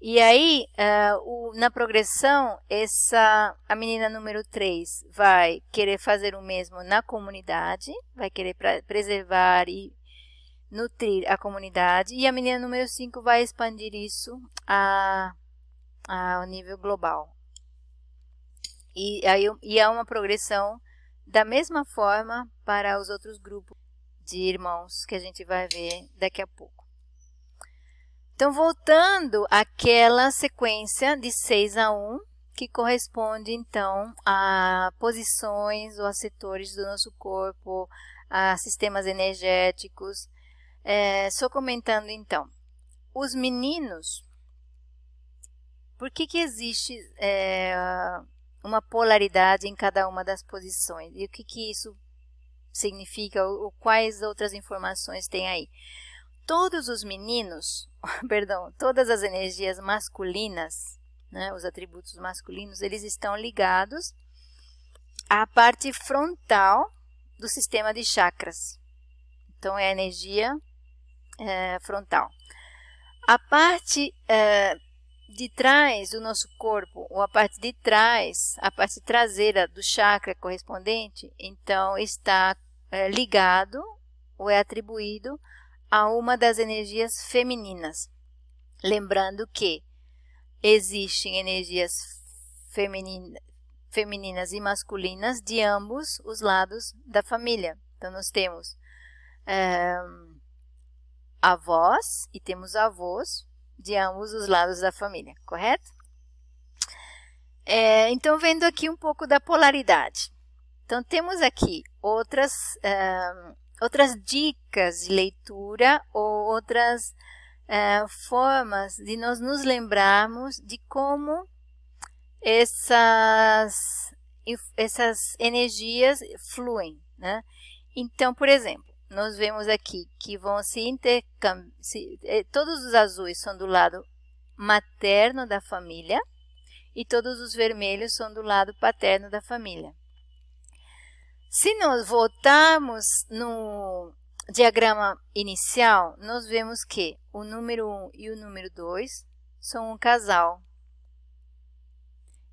E aí, uh, o, na progressão, essa, a menina número 3 vai querer fazer o mesmo na comunidade, vai querer pra, preservar e nutrir a comunidade, e a menina número 5 vai expandir isso a, a, ao nível global. E, aí, e é uma progressão da mesma forma para os outros grupos de irmãos que a gente vai ver daqui a pouco. Então, voltando àquela sequência de 6 a 1, que corresponde então a posições ou a setores do nosso corpo, a sistemas energéticos. É, só comentando então, os meninos, por que, que existe é, uma polaridade em cada uma das posições? E o que, que isso significa? Ou, quais outras informações tem aí? Todos os meninos, perdão, todas as energias masculinas né, os atributos masculinos, eles estão ligados à parte frontal do sistema de chakras. Então, é a energia é, frontal. A parte é, de trás do nosso corpo, ou a parte de trás, a parte traseira do chakra correspondente, então está é, ligado ou é atribuído a uma das energias femininas. Lembrando que existem energias feminina, femininas e masculinas de ambos os lados da família. Então, nós temos é, avós e temos avós de ambos os lados da família, correto? É, então, vendo aqui um pouco da polaridade. Então, temos aqui outras, é, outras dicas de leitura ou outras é, formas de nós nos lembrarmos de como essas, essas energias fluem. Né? Então, por exemplo, nós vemos aqui que vão se intercambiar, eh, todos os azuis são do lado materno da família e todos os vermelhos são do lado paterno da família. Se nós voltarmos no diagrama inicial, nós vemos que o número 1 e o número 2 são um casal.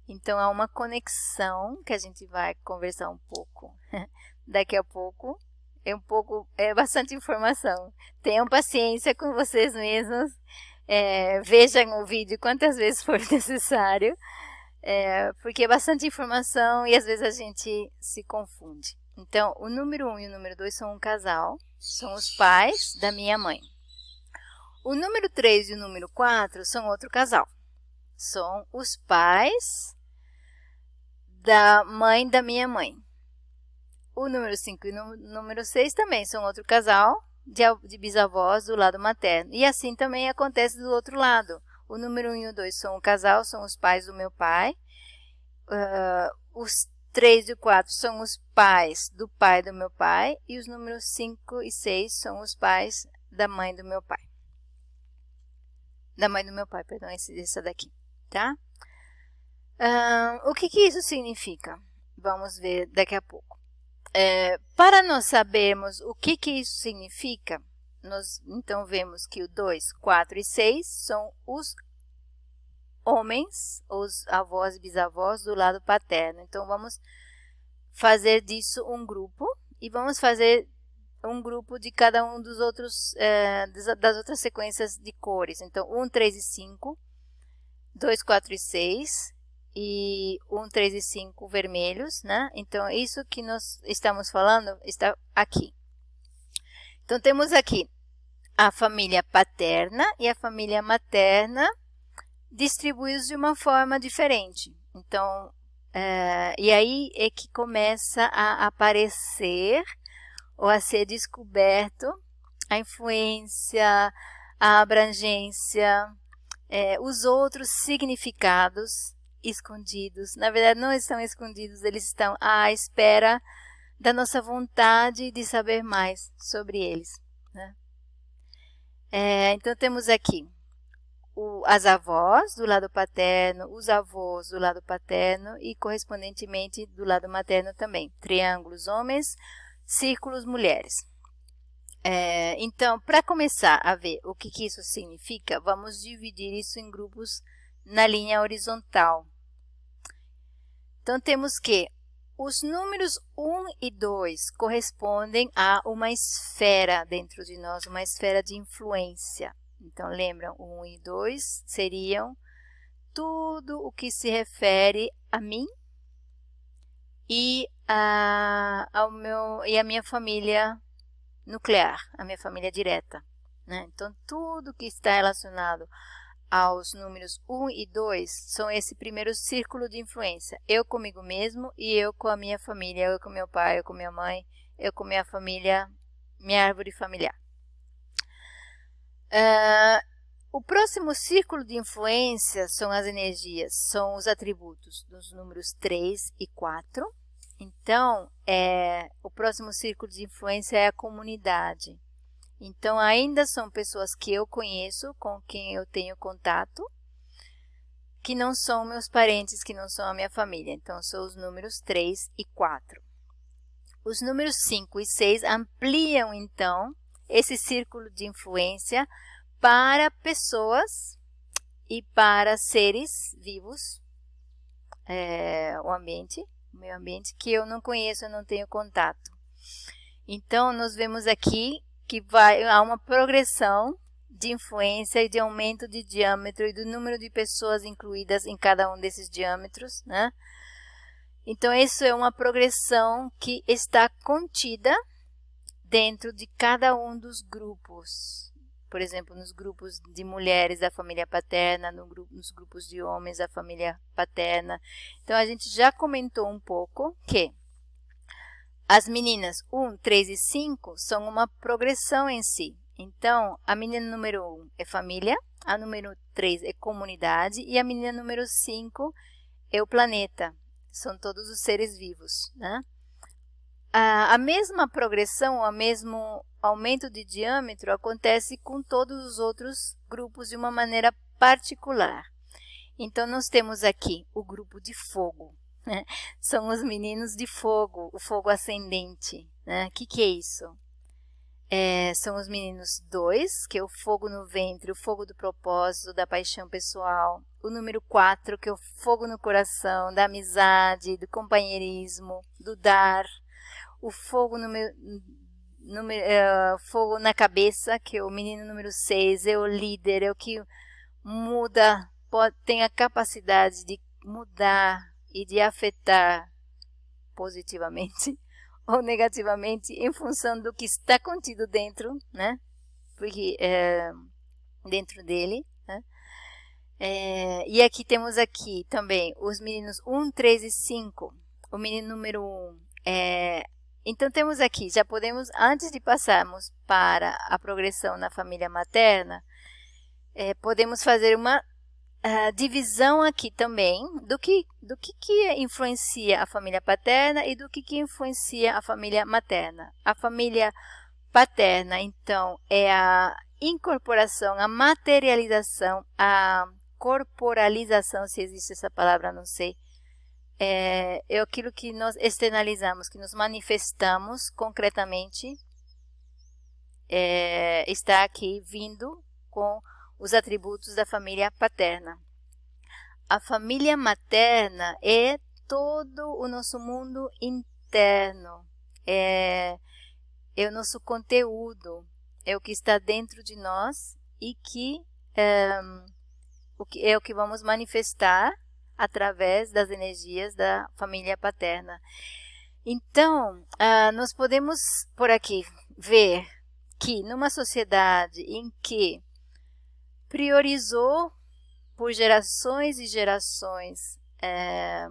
Então, há uma conexão que a gente vai conversar um pouco daqui a pouco. É um pouco, é bastante informação. Tenham paciência com vocês mesmos. É, vejam o vídeo quantas vezes for necessário, é, porque é bastante informação e às vezes a gente se confunde. Então, o número 1 um e o número 2 são um casal, são os pais da minha mãe. O número 3 e o número 4 são outro casal. São os pais da mãe da minha mãe. O número 5 e o número 6 também são outro casal de, de bisavós do lado materno. E assim também acontece do outro lado. O número 1 e o 2 são um casal, são os pais do meu pai. Uh, os 3 e 4 são os pais do pai do meu pai. E os números 5 e 6 são os pais da mãe do meu pai da mãe do meu pai, perdão, essa daqui, tá? Uh, o que, que isso significa? Vamos ver daqui a pouco. É, para nós sabermos o que, que isso significa, nós então vemos que o 2, 4 e 6 são os homens, os avós e bisavós do lado paterno. Então, vamos fazer disso um grupo e vamos fazer um grupo de cada um dos outros, é, das outras sequências de cores. Então, 1, 3 e 5, 2, 4 e 6, e 1, 3 e 5 vermelhos, né? Então, isso que nós estamos falando está aqui. Então, temos aqui a família paterna e a família materna distribuídos de uma forma diferente. Então, é, e aí é que começa a aparecer ou a ser descoberto a influência, a abrangência, é, os outros significados escondidos. Na verdade, não estão escondidos, eles estão à espera da nossa vontade de saber mais sobre eles. Né? É, então, temos aqui o, as avós do lado paterno, os avós do lado paterno e, correspondentemente, do lado materno também. Triângulos homens, círculos mulheres. É, então, para começar a ver o que, que isso significa, vamos dividir isso em grupos na linha horizontal. Então, temos que os números 1 e 2 correspondem a uma esfera dentro de nós, uma esfera de influência. Então, lembram, 1 e 2 seriam tudo o que se refere a mim e a, ao meu, e a minha família nuclear, a minha família direta. Né? Então, tudo que está relacionado aos números 1 e 2 são esse primeiro círculo de influência. Eu comigo mesmo e eu com a minha família, eu com meu pai, eu com minha mãe, eu com minha família, minha árvore familiar. Uh, o próximo círculo de influência são as energias, são os atributos dos números 3 e 4. Então, é, o próximo círculo de influência é a comunidade. Então, ainda são pessoas que eu conheço, com quem eu tenho contato, que não são meus parentes, que não são a minha família. Então, são os números 3 e 4. Os números 5 e 6 ampliam, então, esse círculo de influência para pessoas e para seres vivos, é, o ambiente, o meio ambiente, que eu não conheço, eu não tenho contato. Então, nós vemos aqui que vai há uma progressão de influência e de aumento de diâmetro e do número de pessoas incluídas em cada um desses diâmetros, né? Então, isso é uma progressão que está contida dentro de cada um dos grupos. Por exemplo, nos grupos de mulheres da família paterna, no grupo, nos grupos de homens da família paterna. Então, a gente já comentou um pouco que as meninas 1, 3 e 5 são uma progressão em si. Então, a menina número 1 é família, a número 3 é comunidade e a menina número 5 é o planeta. São todos os seres vivos. Né? A, a mesma progressão, o mesmo aumento de diâmetro acontece com todos os outros grupos de uma maneira particular. Então, nós temos aqui o grupo de fogo. Né? São os meninos de fogo, o fogo ascendente. O né? que, que é isso? É, são os meninos dois, que é o fogo no ventre, o fogo do propósito, da paixão pessoal. O número quatro, que é o fogo no coração, da amizade, do companheirismo, do dar. O fogo número, é, fogo na cabeça, que é o menino número seis, é o líder, é o que muda, pode, tem a capacidade de mudar e de afetar positivamente ou negativamente em função do que está contido dentro, né? Porque é, dentro dele, né? É, e aqui temos aqui também os meninos 1, 3 e 5. O menino número 1 é, então temos aqui, já podemos, antes de passarmos para a progressão na família materna, é, podemos fazer uma divisão aqui também do que, do que, que influencia a família paterna e do que, que influencia a família materna. A família paterna, então, é a incorporação, a materialização, a corporalização, se existe essa palavra, não sei, é, é aquilo que nós externalizamos, que nos manifestamos concretamente, é, está aqui vindo com os atributos da família paterna. A família materna é todo o nosso mundo interno, é, é o nosso conteúdo, é o que está dentro de nós e que é, o que é o que vamos manifestar através das energias da família paterna. Então, uh, nós podemos por aqui ver que numa sociedade em que priorizou por gerações e gerações é,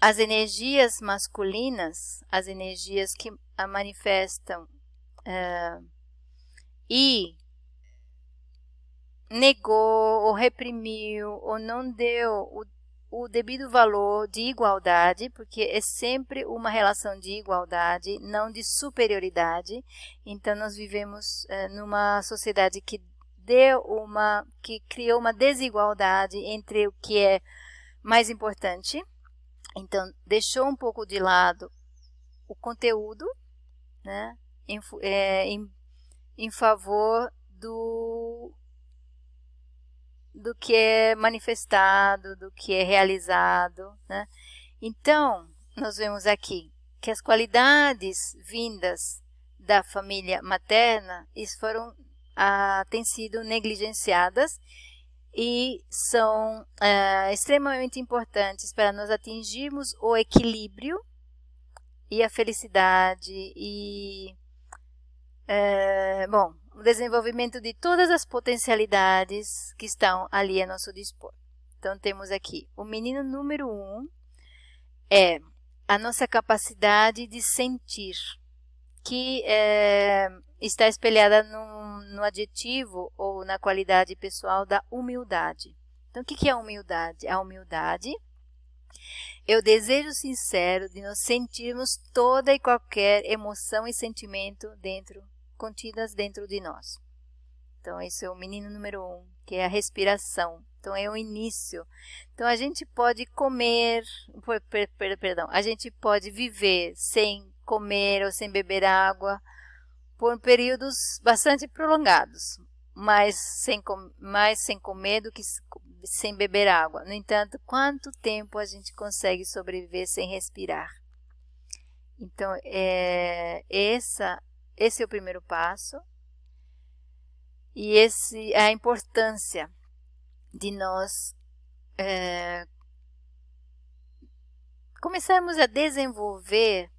as energias masculinas, as energias que a manifestam é, e negou ou reprimiu ou não deu o, o devido valor de igualdade, porque é sempre uma relação de igualdade, não de superioridade. Então nós vivemos é, numa sociedade que deu uma que criou uma desigualdade entre o que é mais importante. Então deixou um pouco de lado o conteúdo, né, em, é, em, em favor do do que é manifestado, do que é realizado. Né? Então, nós vemos aqui que as qualidades vindas da família materna foram ah, têm sido negligenciadas e são ah, extremamente importantes para nós atingirmos o equilíbrio e a felicidade e é, bom o desenvolvimento de todas as potencialidades que estão ali a nosso dispor. Então, temos aqui o menino número um é a nossa capacidade de sentir, que é, está espelhada no, no, adjetivo ou na qualidade pessoal da humildade. Então, o que é a humildade? A humildade é o desejo sincero de nos sentirmos toda e qualquer emoção e sentimento dentro, contidas dentro de nós. Então, esse é o menino número um, que é a respiração. Então, é o início. Então, a gente pode comer, perdão, a gente pode viver sem comer ou sem beber água por períodos bastante prolongados, mas sem, mais sem comer do que sem beber água. No entanto, quanto tempo a gente consegue sobreviver sem respirar? Então, é, essa, esse é o primeiro passo. E esse é a importância de nós é, começarmos a desenvolver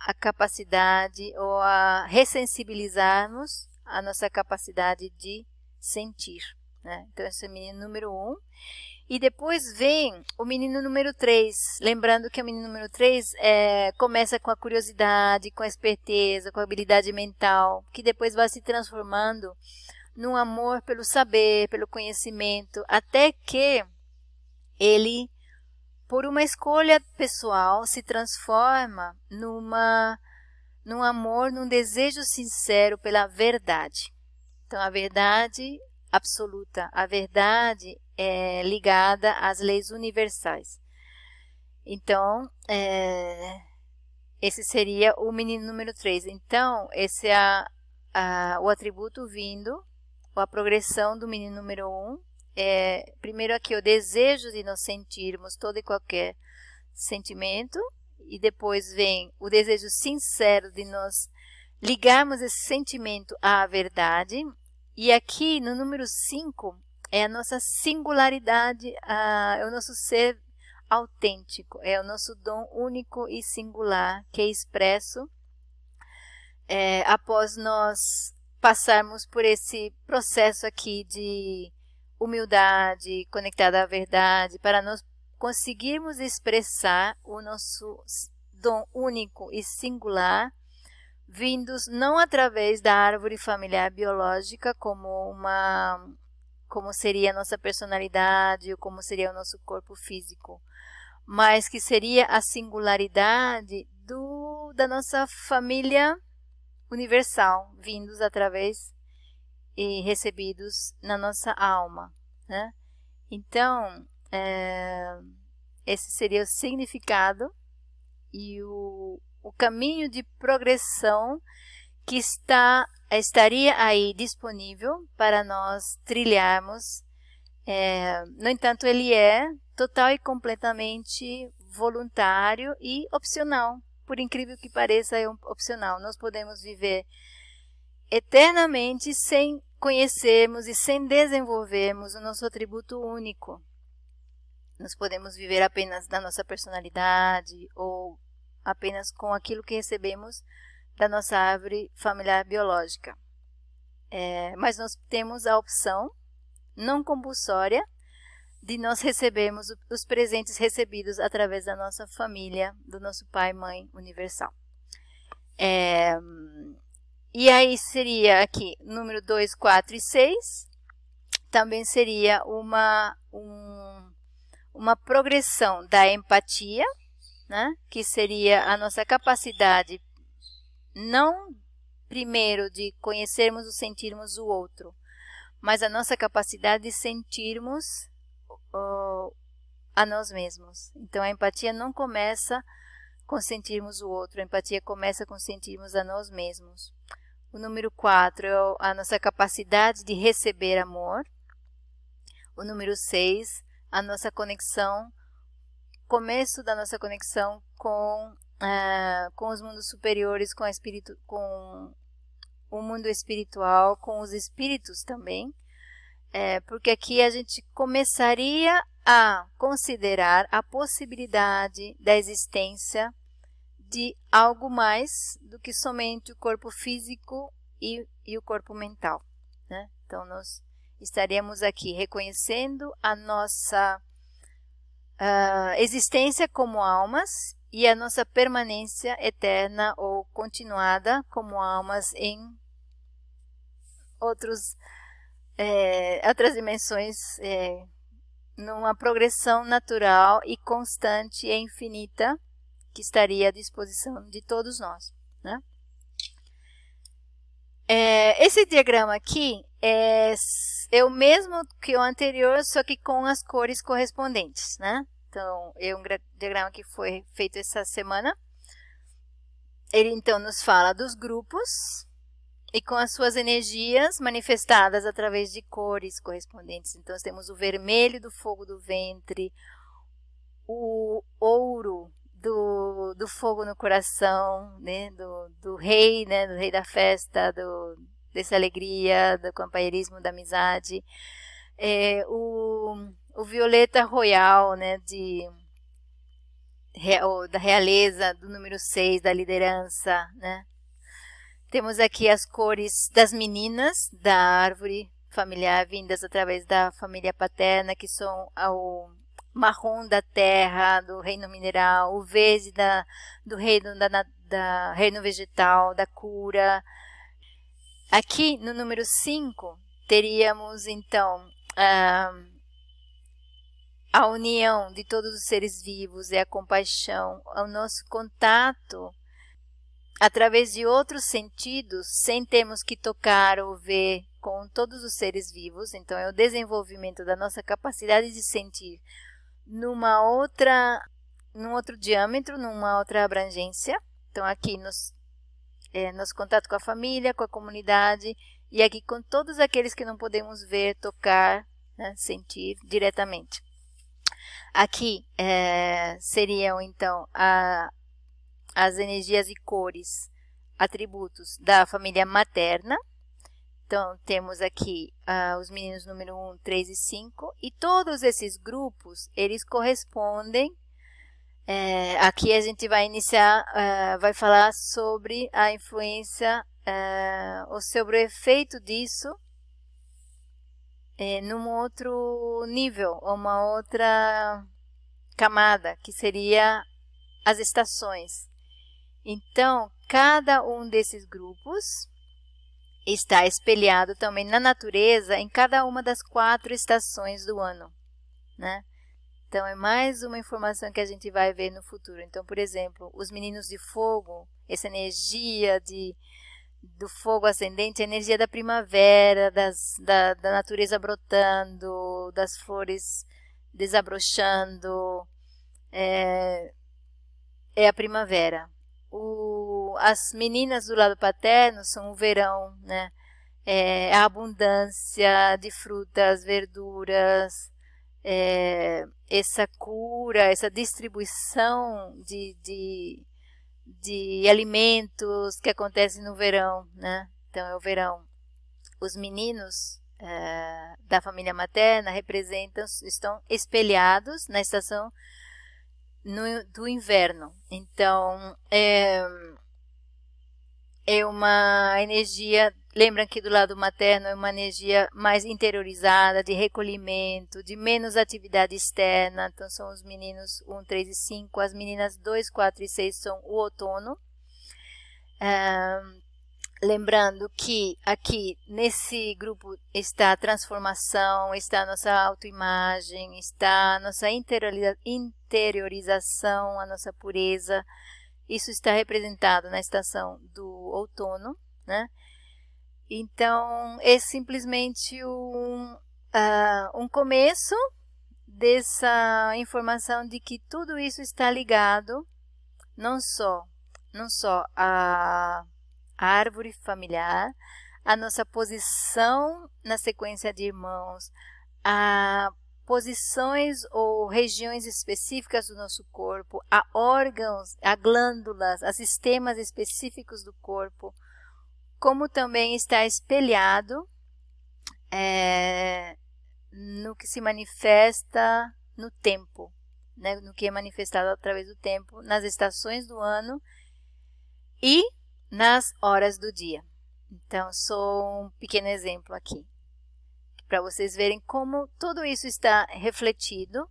a capacidade ou a ressensibilizarmos a nossa capacidade de sentir. Né? Então, esse é o menino número um. E depois vem o menino número 3. Lembrando que o menino número 3 é, começa com a curiosidade, com a esperteza, com a habilidade mental, que depois vai se transformando num amor pelo saber, pelo conhecimento, até que ele, por uma escolha pessoal, se transforma numa, num amor, num desejo sincero pela verdade. Então, a verdade absoluta. A verdade é ligada às leis universais. Então, é, esse seria o menino número 3. Então, esse é a, a, o atributo vindo, a progressão do menino número 1. É, primeiro aqui o desejo de nos sentirmos todo e qualquer sentimento, e depois vem o desejo sincero de nos ligarmos esse sentimento à verdade, e aqui no número 5 é a nossa singularidade, a, é o nosso ser autêntico, é o nosso dom único e singular que é expresso é, após nós passarmos por esse processo aqui de humildade conectada à verdade, para nós conseguirmos expressar o nosso dom único e singular vindos não através da árvore familiar biológica como uma como seria a nossa personalidade ou como seria o nosso corpo físico, mas que seria a singularidade do da nossa família universal, vindos através e recebidos na nossa alma, né? Então, é, esse seria o significado e o, o caminho de progressão que está estaria aí disponível para nós trilharmos. É, no entanto, ele é total e completamente voluntário e opcional. Por incrível que pareça, é um opcional. Nós podemos viver eternamente sem conhecermos e sem desenvolvermos o nosso atributo único. Nós podemos viver apenas da nossa personalidade ou apenas com aquilo que recebemos da nossa árvore familiar biológica. É, mas nós temos a opção não compulsória de nós recebermos os presentes recebidos através da nossa família, do nosso pai mãe universal. É, e aí seria aqui número 2, 4 e 6. Também seria uma, um, uma progressão da empatia, né? que seria a nossa capacidade não primeiro de conhecermos ou sentirmos o outro, mas a nossa capacidade de sentirmos uh, a nós mesmos. Então a empatia não começa com sentirmos o outro, a empatia começa com sentirmos a nós mesmos. O número 4 é a nossa capacidade de receber amor. O número 6, a nossa conexão começo da nossa conexão com, uh, com os mundos superiores, com, com o mundo espiritual, com os espíritos também, é, porque aqui a gente começaria a considerar a possibilidade da existência de algo mais do que somente o corpo físico e, e o corpo mental. Né? Então, nós estaremos aqui reconhecendo a nossa uh, existência como almas e a nossa permanência eterna ou continuada como almas em outros, é, outras dimensões, é, numa progressão natural e constante e infinita que estaria à disposição de todos nós. Né? É, esse diagrama aqui é, é o mesmo que o anterior, só que com as cores correspondentes, né? Então, é um diagrama que foi feito essa semana. Ele, então, nos fala dos grupos e com as suas energias manifestadas através de cores correspondentes. Então, temos o vermelho do fogo do ventre, o ouro do, do fogo no coração, né? do, do rei, né? do rei da festa, do, dessa alegria, do companheirismo, da amizade. É, o, o violeta royal, né? de, da realeza, do número 6, da liderança. Né? Temos aqui as cores das meninas da árvore familiar, vindas através da família paterna, que são o marrom da terra, do reino mineral, o verde da, do reino, da, da, reino vegetal, da cura. Aqui no número 5, teríamos então a, a união de todos os seres vivos e a compaixão, o nosso contato através de outros sentidos, sem termos que tocar ou ver com todos os seres vivos. Então, é o desenvolvimento da nossa capacidade de sentir numa outra, num outro diâmetro, numa outra abrangência. Então, aqui nos, é, nosso contato com a família, com a comunidade e aqui com todos aqueles que não podemos ver, tocar, né, sentir diretamente. Aqui é, seriam então a, as energias e cores, atributos da família materna, então, temos aqui os meninos número 1, 3 e 5. E todos esses grupos, eles correspondem... É, aqui a gente vai iniciar, uh, vai falar sobre a influência, uh, ou sobre o efeito disso é, num outro nível, uma outra camada, que seria as estações. Então, cada um desses grupos está espelhado também na natureza em cada uma das quatro estações do ano, né? Então, é mais uma informação que a gente vai ver no futuro. Então, por exemplo, os meninos de fogo, essa energia de, do fogo ascendente, a energia da primavera, das, da, da natureza brotando, das flores desabrochando, é, é a primavera. O as meninas do lado paterno são o verão, né? É, a abundância de frutas, verduras, é, essa cura, essa distribuição de, de, de alimentos que acontece no verão, né? Então é o verão. Os meninos é, da família materna representam, estão espelhados na estação no, do inverno. Então, é, é uma energia, lembram que do lado materno é uma energia mais interiorizada, de recolhimento, de menos atividade externa. Então, são os meninos 1, 3 e 5. As meninas 2, 4 e 6 são o outono. lembrando que aqui nesse grupo está a transformação, está a nossa autoimagem, está a nossa interiorização, a nossa pureza, isso está representado na estação do outono, né? Então, é simplesmente um, uh, um começo dessa informação de que tudo isso está ligado não só não só a, árvore familiar, a nossa posição na sequência de irmãos, a posições ou regiões específicas do nosso corpo, a órgãos, a glândulas, a sistemas específicos do corpo, como também está espelhado é, no que se manifesta no tempo, né, no que é manifestado através do tempo, nas estações do ano e nas horas do dia. Então, só um pequeno exemplo aqui, para vocês verem como tudo isso está refletido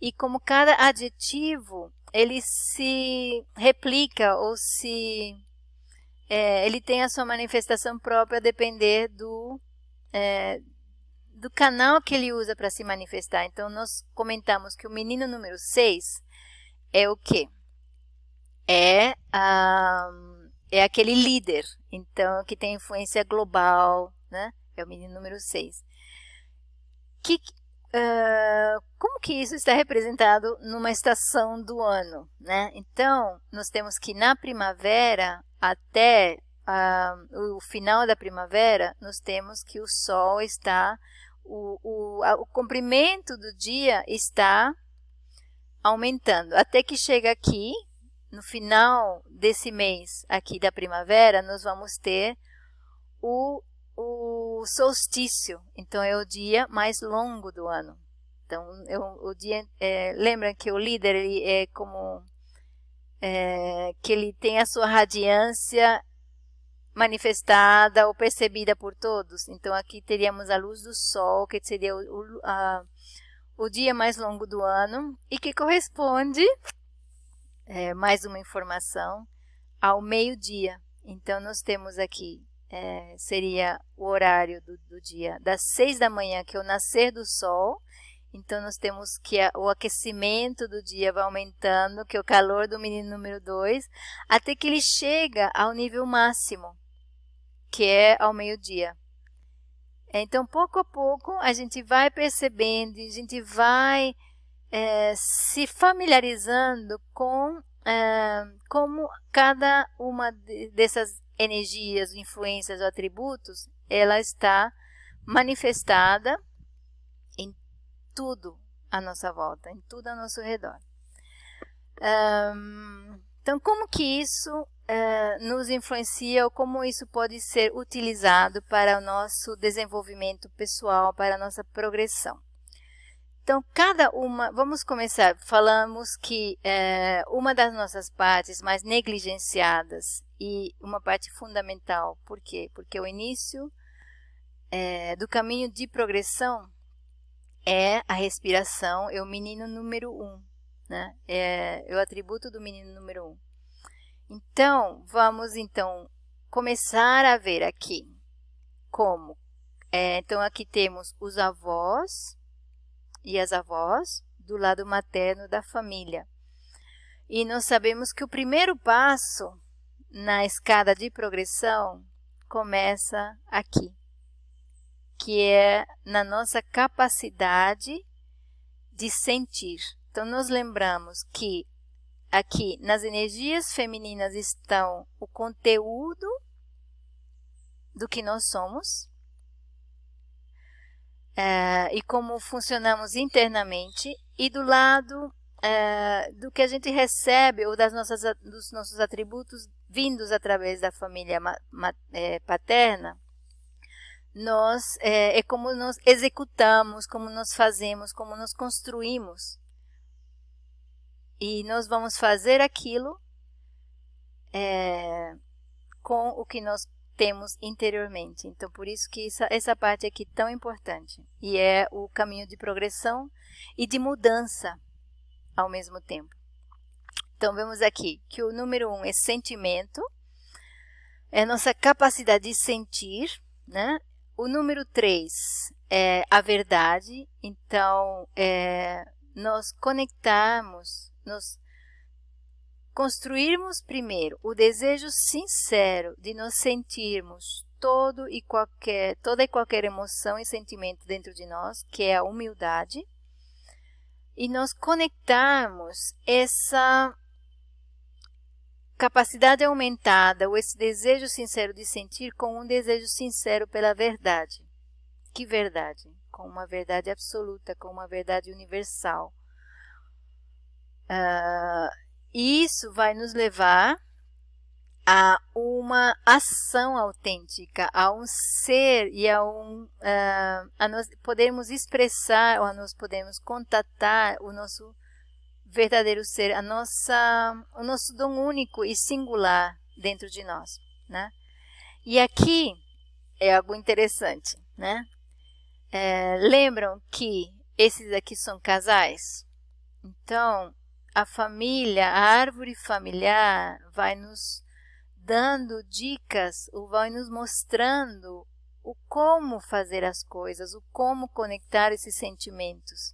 e como cada adjetivo ele se replica ou se é, ele tem a sua manifestação própria a depender do é, do canal que ele usa para se manifestar. Então, nós comentamos que o menino número 6 é o quê? É, é aquele líder, então, que tem influência global, né? É o menino número 6. Que, uh, como que isso está representado numa estação do ano, né? Então, nós temos que na primavera, até uh, o final da primavera, nós temos que o sol está o, o, a, o comprimento do dia está aumentando. Até que chega aqui, no final desse mês aqui da primavera, nós vamos ter o, o solstício. Então, é o dia mais longo do ano. Então, eu, o dia, é, lembra que o líder ele é como é, que ele tem a sua radiância manifestada ou percebida por todos. Então, aqui teríamos a luz do sol, que seria o, o, a, o dia mais longo do ano e que corresponde, é, mais uma informação, ao meio-dia. Então, nós temos aqui, é, seria o horário do, do, dia das seis da manhã, que é o nascer do sol. Então, nós temos que a, o aquecimento do dia vai aumentando, que é o calor do menino número 2, até que ele chega ao nível máximo que é ao meio-dia. Então, pouco a pouco, a gente vai percebendo, a gente vai é, se familiarizando com é, como cada uma dessas energias, influências ou atributos, ela está manifestada em tudo à nossa volta, em tudo ao nosso redor. Um, então, como que isso uh, nos influencia ou como isso pode ser utilizado para o nosso desenvolvimento pessoal, para a nossa progressão? Então, cada uma, vamos começar, falamos que uh, uma das nossas partes mais negligenciadas e uma parte fundamental, por quê? Porque o início uh, do caminho de progressão é a respiração, é o menino número um, né? É, é o atributo do menino número um. Então, vamos então começar a ver aqui como. É, então, aqui temos os avós e as avós do lado materno da família. E nós sabemos que o primeiro passo na escada de progressão começa aqui, que é na nossa capacidade de sentir. Então, nós lembramos que aqui nas energias femininas estão o conteúdo do que nós somos é, e como funcionamos internamente, e do lado é, do que a gente recebe ou das nossas, dos nossos atributos vindos através da família é, paterna, nós é, é como nós executamos, como nós fazemos, como nós construímos e nós vamos fazer aquilo é, com o que nós temos interiormente. Então, por isso que essa, essa parte aqui é tão importante. E é o caminho de progressão e de mudança ao mesmo tempo. Então, vemos aqui que o número um é sentimento, é nossa capacidade de sentir, né? O número três é a verdade, então, é nós conectarmos nos construirmos primeiro o desejo sincero de nos sentirmos todo e qualquer, toda e qualquer emoção e sentimento dentro de nós, que é a humildade, e nós conectarmos essa capacidade aumentada, ou esse desejo sincero de sentir, com um desejo sincero pela verdade. Que verdade? Com uma verdade absoluta, com uma verdade universal Uh, isso vai nos levar a uma ação autêntica, a um ser e a um uh, a nós podermos expressar ou a nós podemos contatar o nosso verdadeiro ser, a nossa o nosso dom único e singular dentro de nós, né? E aqui é algo interessante, né? É, lembram que esses aqui são casais? Então, a família, a árvore familiar vai nos dando dicas ou vai nos mostrando o como fazer as coisas, o como conectar esses sentimentos.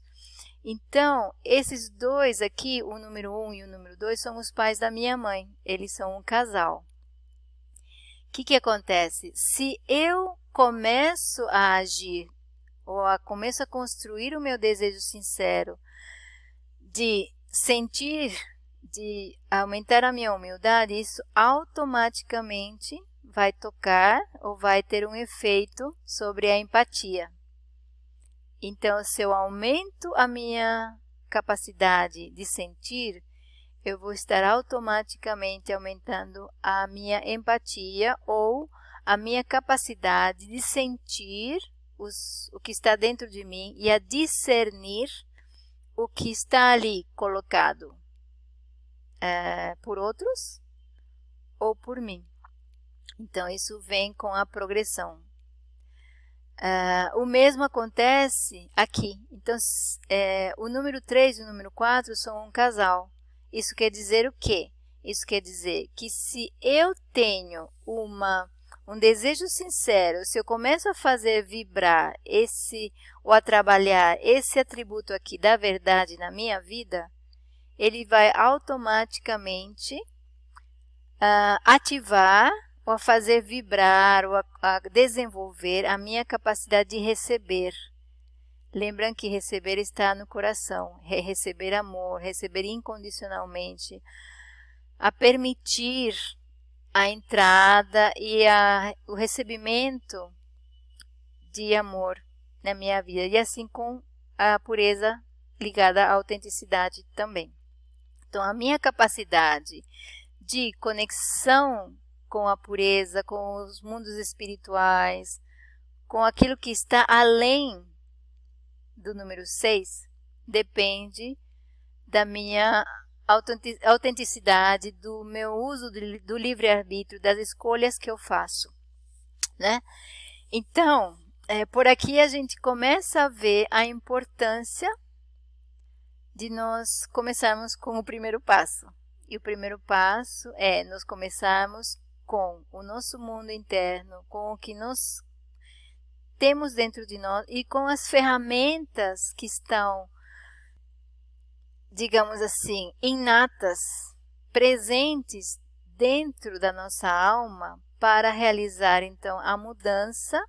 Então, esses dois aqui, o número 1 um e o número 2, são os pais da minha mãe. Eles são um casal. O que, que acontece? Se eu começo a agir ou a, começo a construir o meu desejo sincero de sentir, de aumentar a minha humildade, isso automaticamente vai tocar ou vai ter um efeito sobre a empatia. Então, se eu aumento a minha capacidade de sentir, eu vou estar automaticamente aumentando a minha empatia ou a minha capacidade de sentir os, o que está dentro de mim e a discernir o que está ali colocado é, por outros ou por mim. Então, isso vem com a progressão. Uh, o mesmo acontece aqui. Então, é, o número 3 e o número 4 são um casal. Isso quer dizer o quê? Isso quer dizer que se eu tenho uma um desejo sincero, se eu começo a fazer vibrar esse ou a trabalhar esse atributo aqui da verdade na minha vida, ele vai automaticamente uh, ativar ou a fazer vibrar ou a, a desenvolver a minha capacidade de receber. Lembrando que receber está no coração, receber amor, receber incondicionalmente, a permitir a entrada e a, o recebimento de amor na minha vida e assim com a pureza ligada à autenticidade também. Então, a minha capacidade de conexão com a pureza, com os mundos espirituais, com aquilo que está além do número 6, depende da minha autenticidade, do meu uso do livre-arbítrio, das escolhas que eu faço. Né? Então, é, por aqui a gente começa a ver a importância de nós começarmos com o primeiro passo. E o primeiro passo é nós começarmos com o nosso mundo interno, com o que nós temos dentro de nós e com as ferramentas que estão digamos assim, inatas, presentes dentro da nossa alma para realizar então a mudança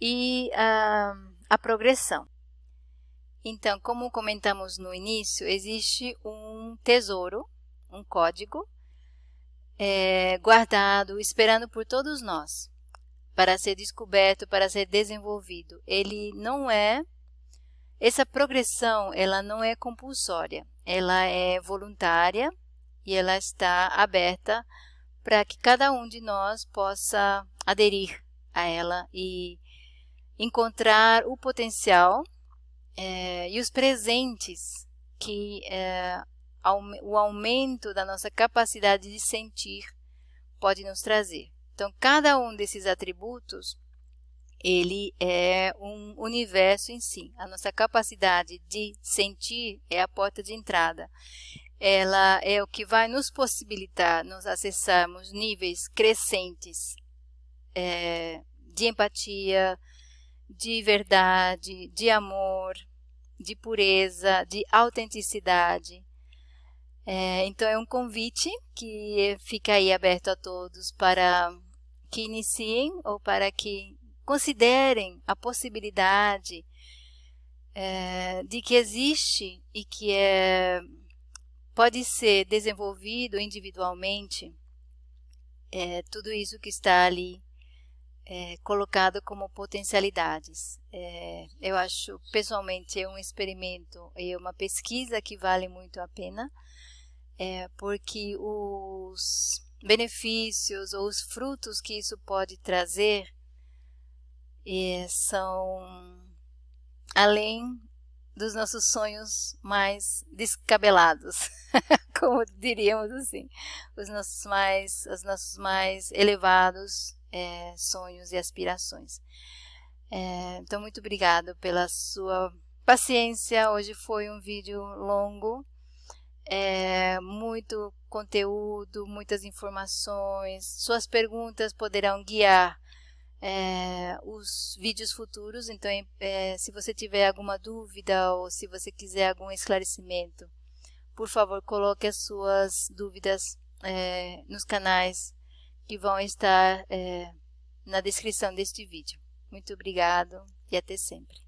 e a, a progressão. Então, como comentamos no início, existe um tesouro, um código é, guardado, esperando por todos nós, para ser descoberto, para ser desenvolvido. Ele não é essa progressão, ela não é compulsória, ela é voluntária e ela está aberta para que cada um de nós possa aderir a ela e encontrar o potencial é, e os presentes que é, o aumento da nossa capacidade de sentir pode nos trazer. Então, cada um desses atributos ele é um universo em si. A nossa capacidade de sentir é a porta de entrada. Ela é o que vai nos possibilitar nos acessarmos níveis crescentes é, de empatia, de verdade, de amor, de pureza, de autenticidade. É, então é um convite que fica aí aberto a todos para que iniciem ou para que considerem a possibilidade é, de que existe e que é, pode ser desenvolvido individualmente é, tudo isso que está ali é, colocado como potencialidades. É, eu acho, pessoalmente, é um experimento e uma pesquisa que vale muito a pena, é, porque os benefícios ou os frutos que isso pode trazer e são além dos nossos sonhos mais descabelados, como diríamos assim, os nossos mais, os nossos mais elevados é, sonhos e aspirações. É, então, muito obrigado pela sua paciência. Hoje foi um vídeo longo, é, muito conteúdo, muitas informações. Suas perguntas poderão guiar é, os vídeos futuros. Então, é, se você tiver alguma dúvida ou se você quiser algum esclarecimento, por favor, coloque as suas dúvidas é, nos canais que vão estar é, na descrição deste vídeo. Muito obrigado e até sempre.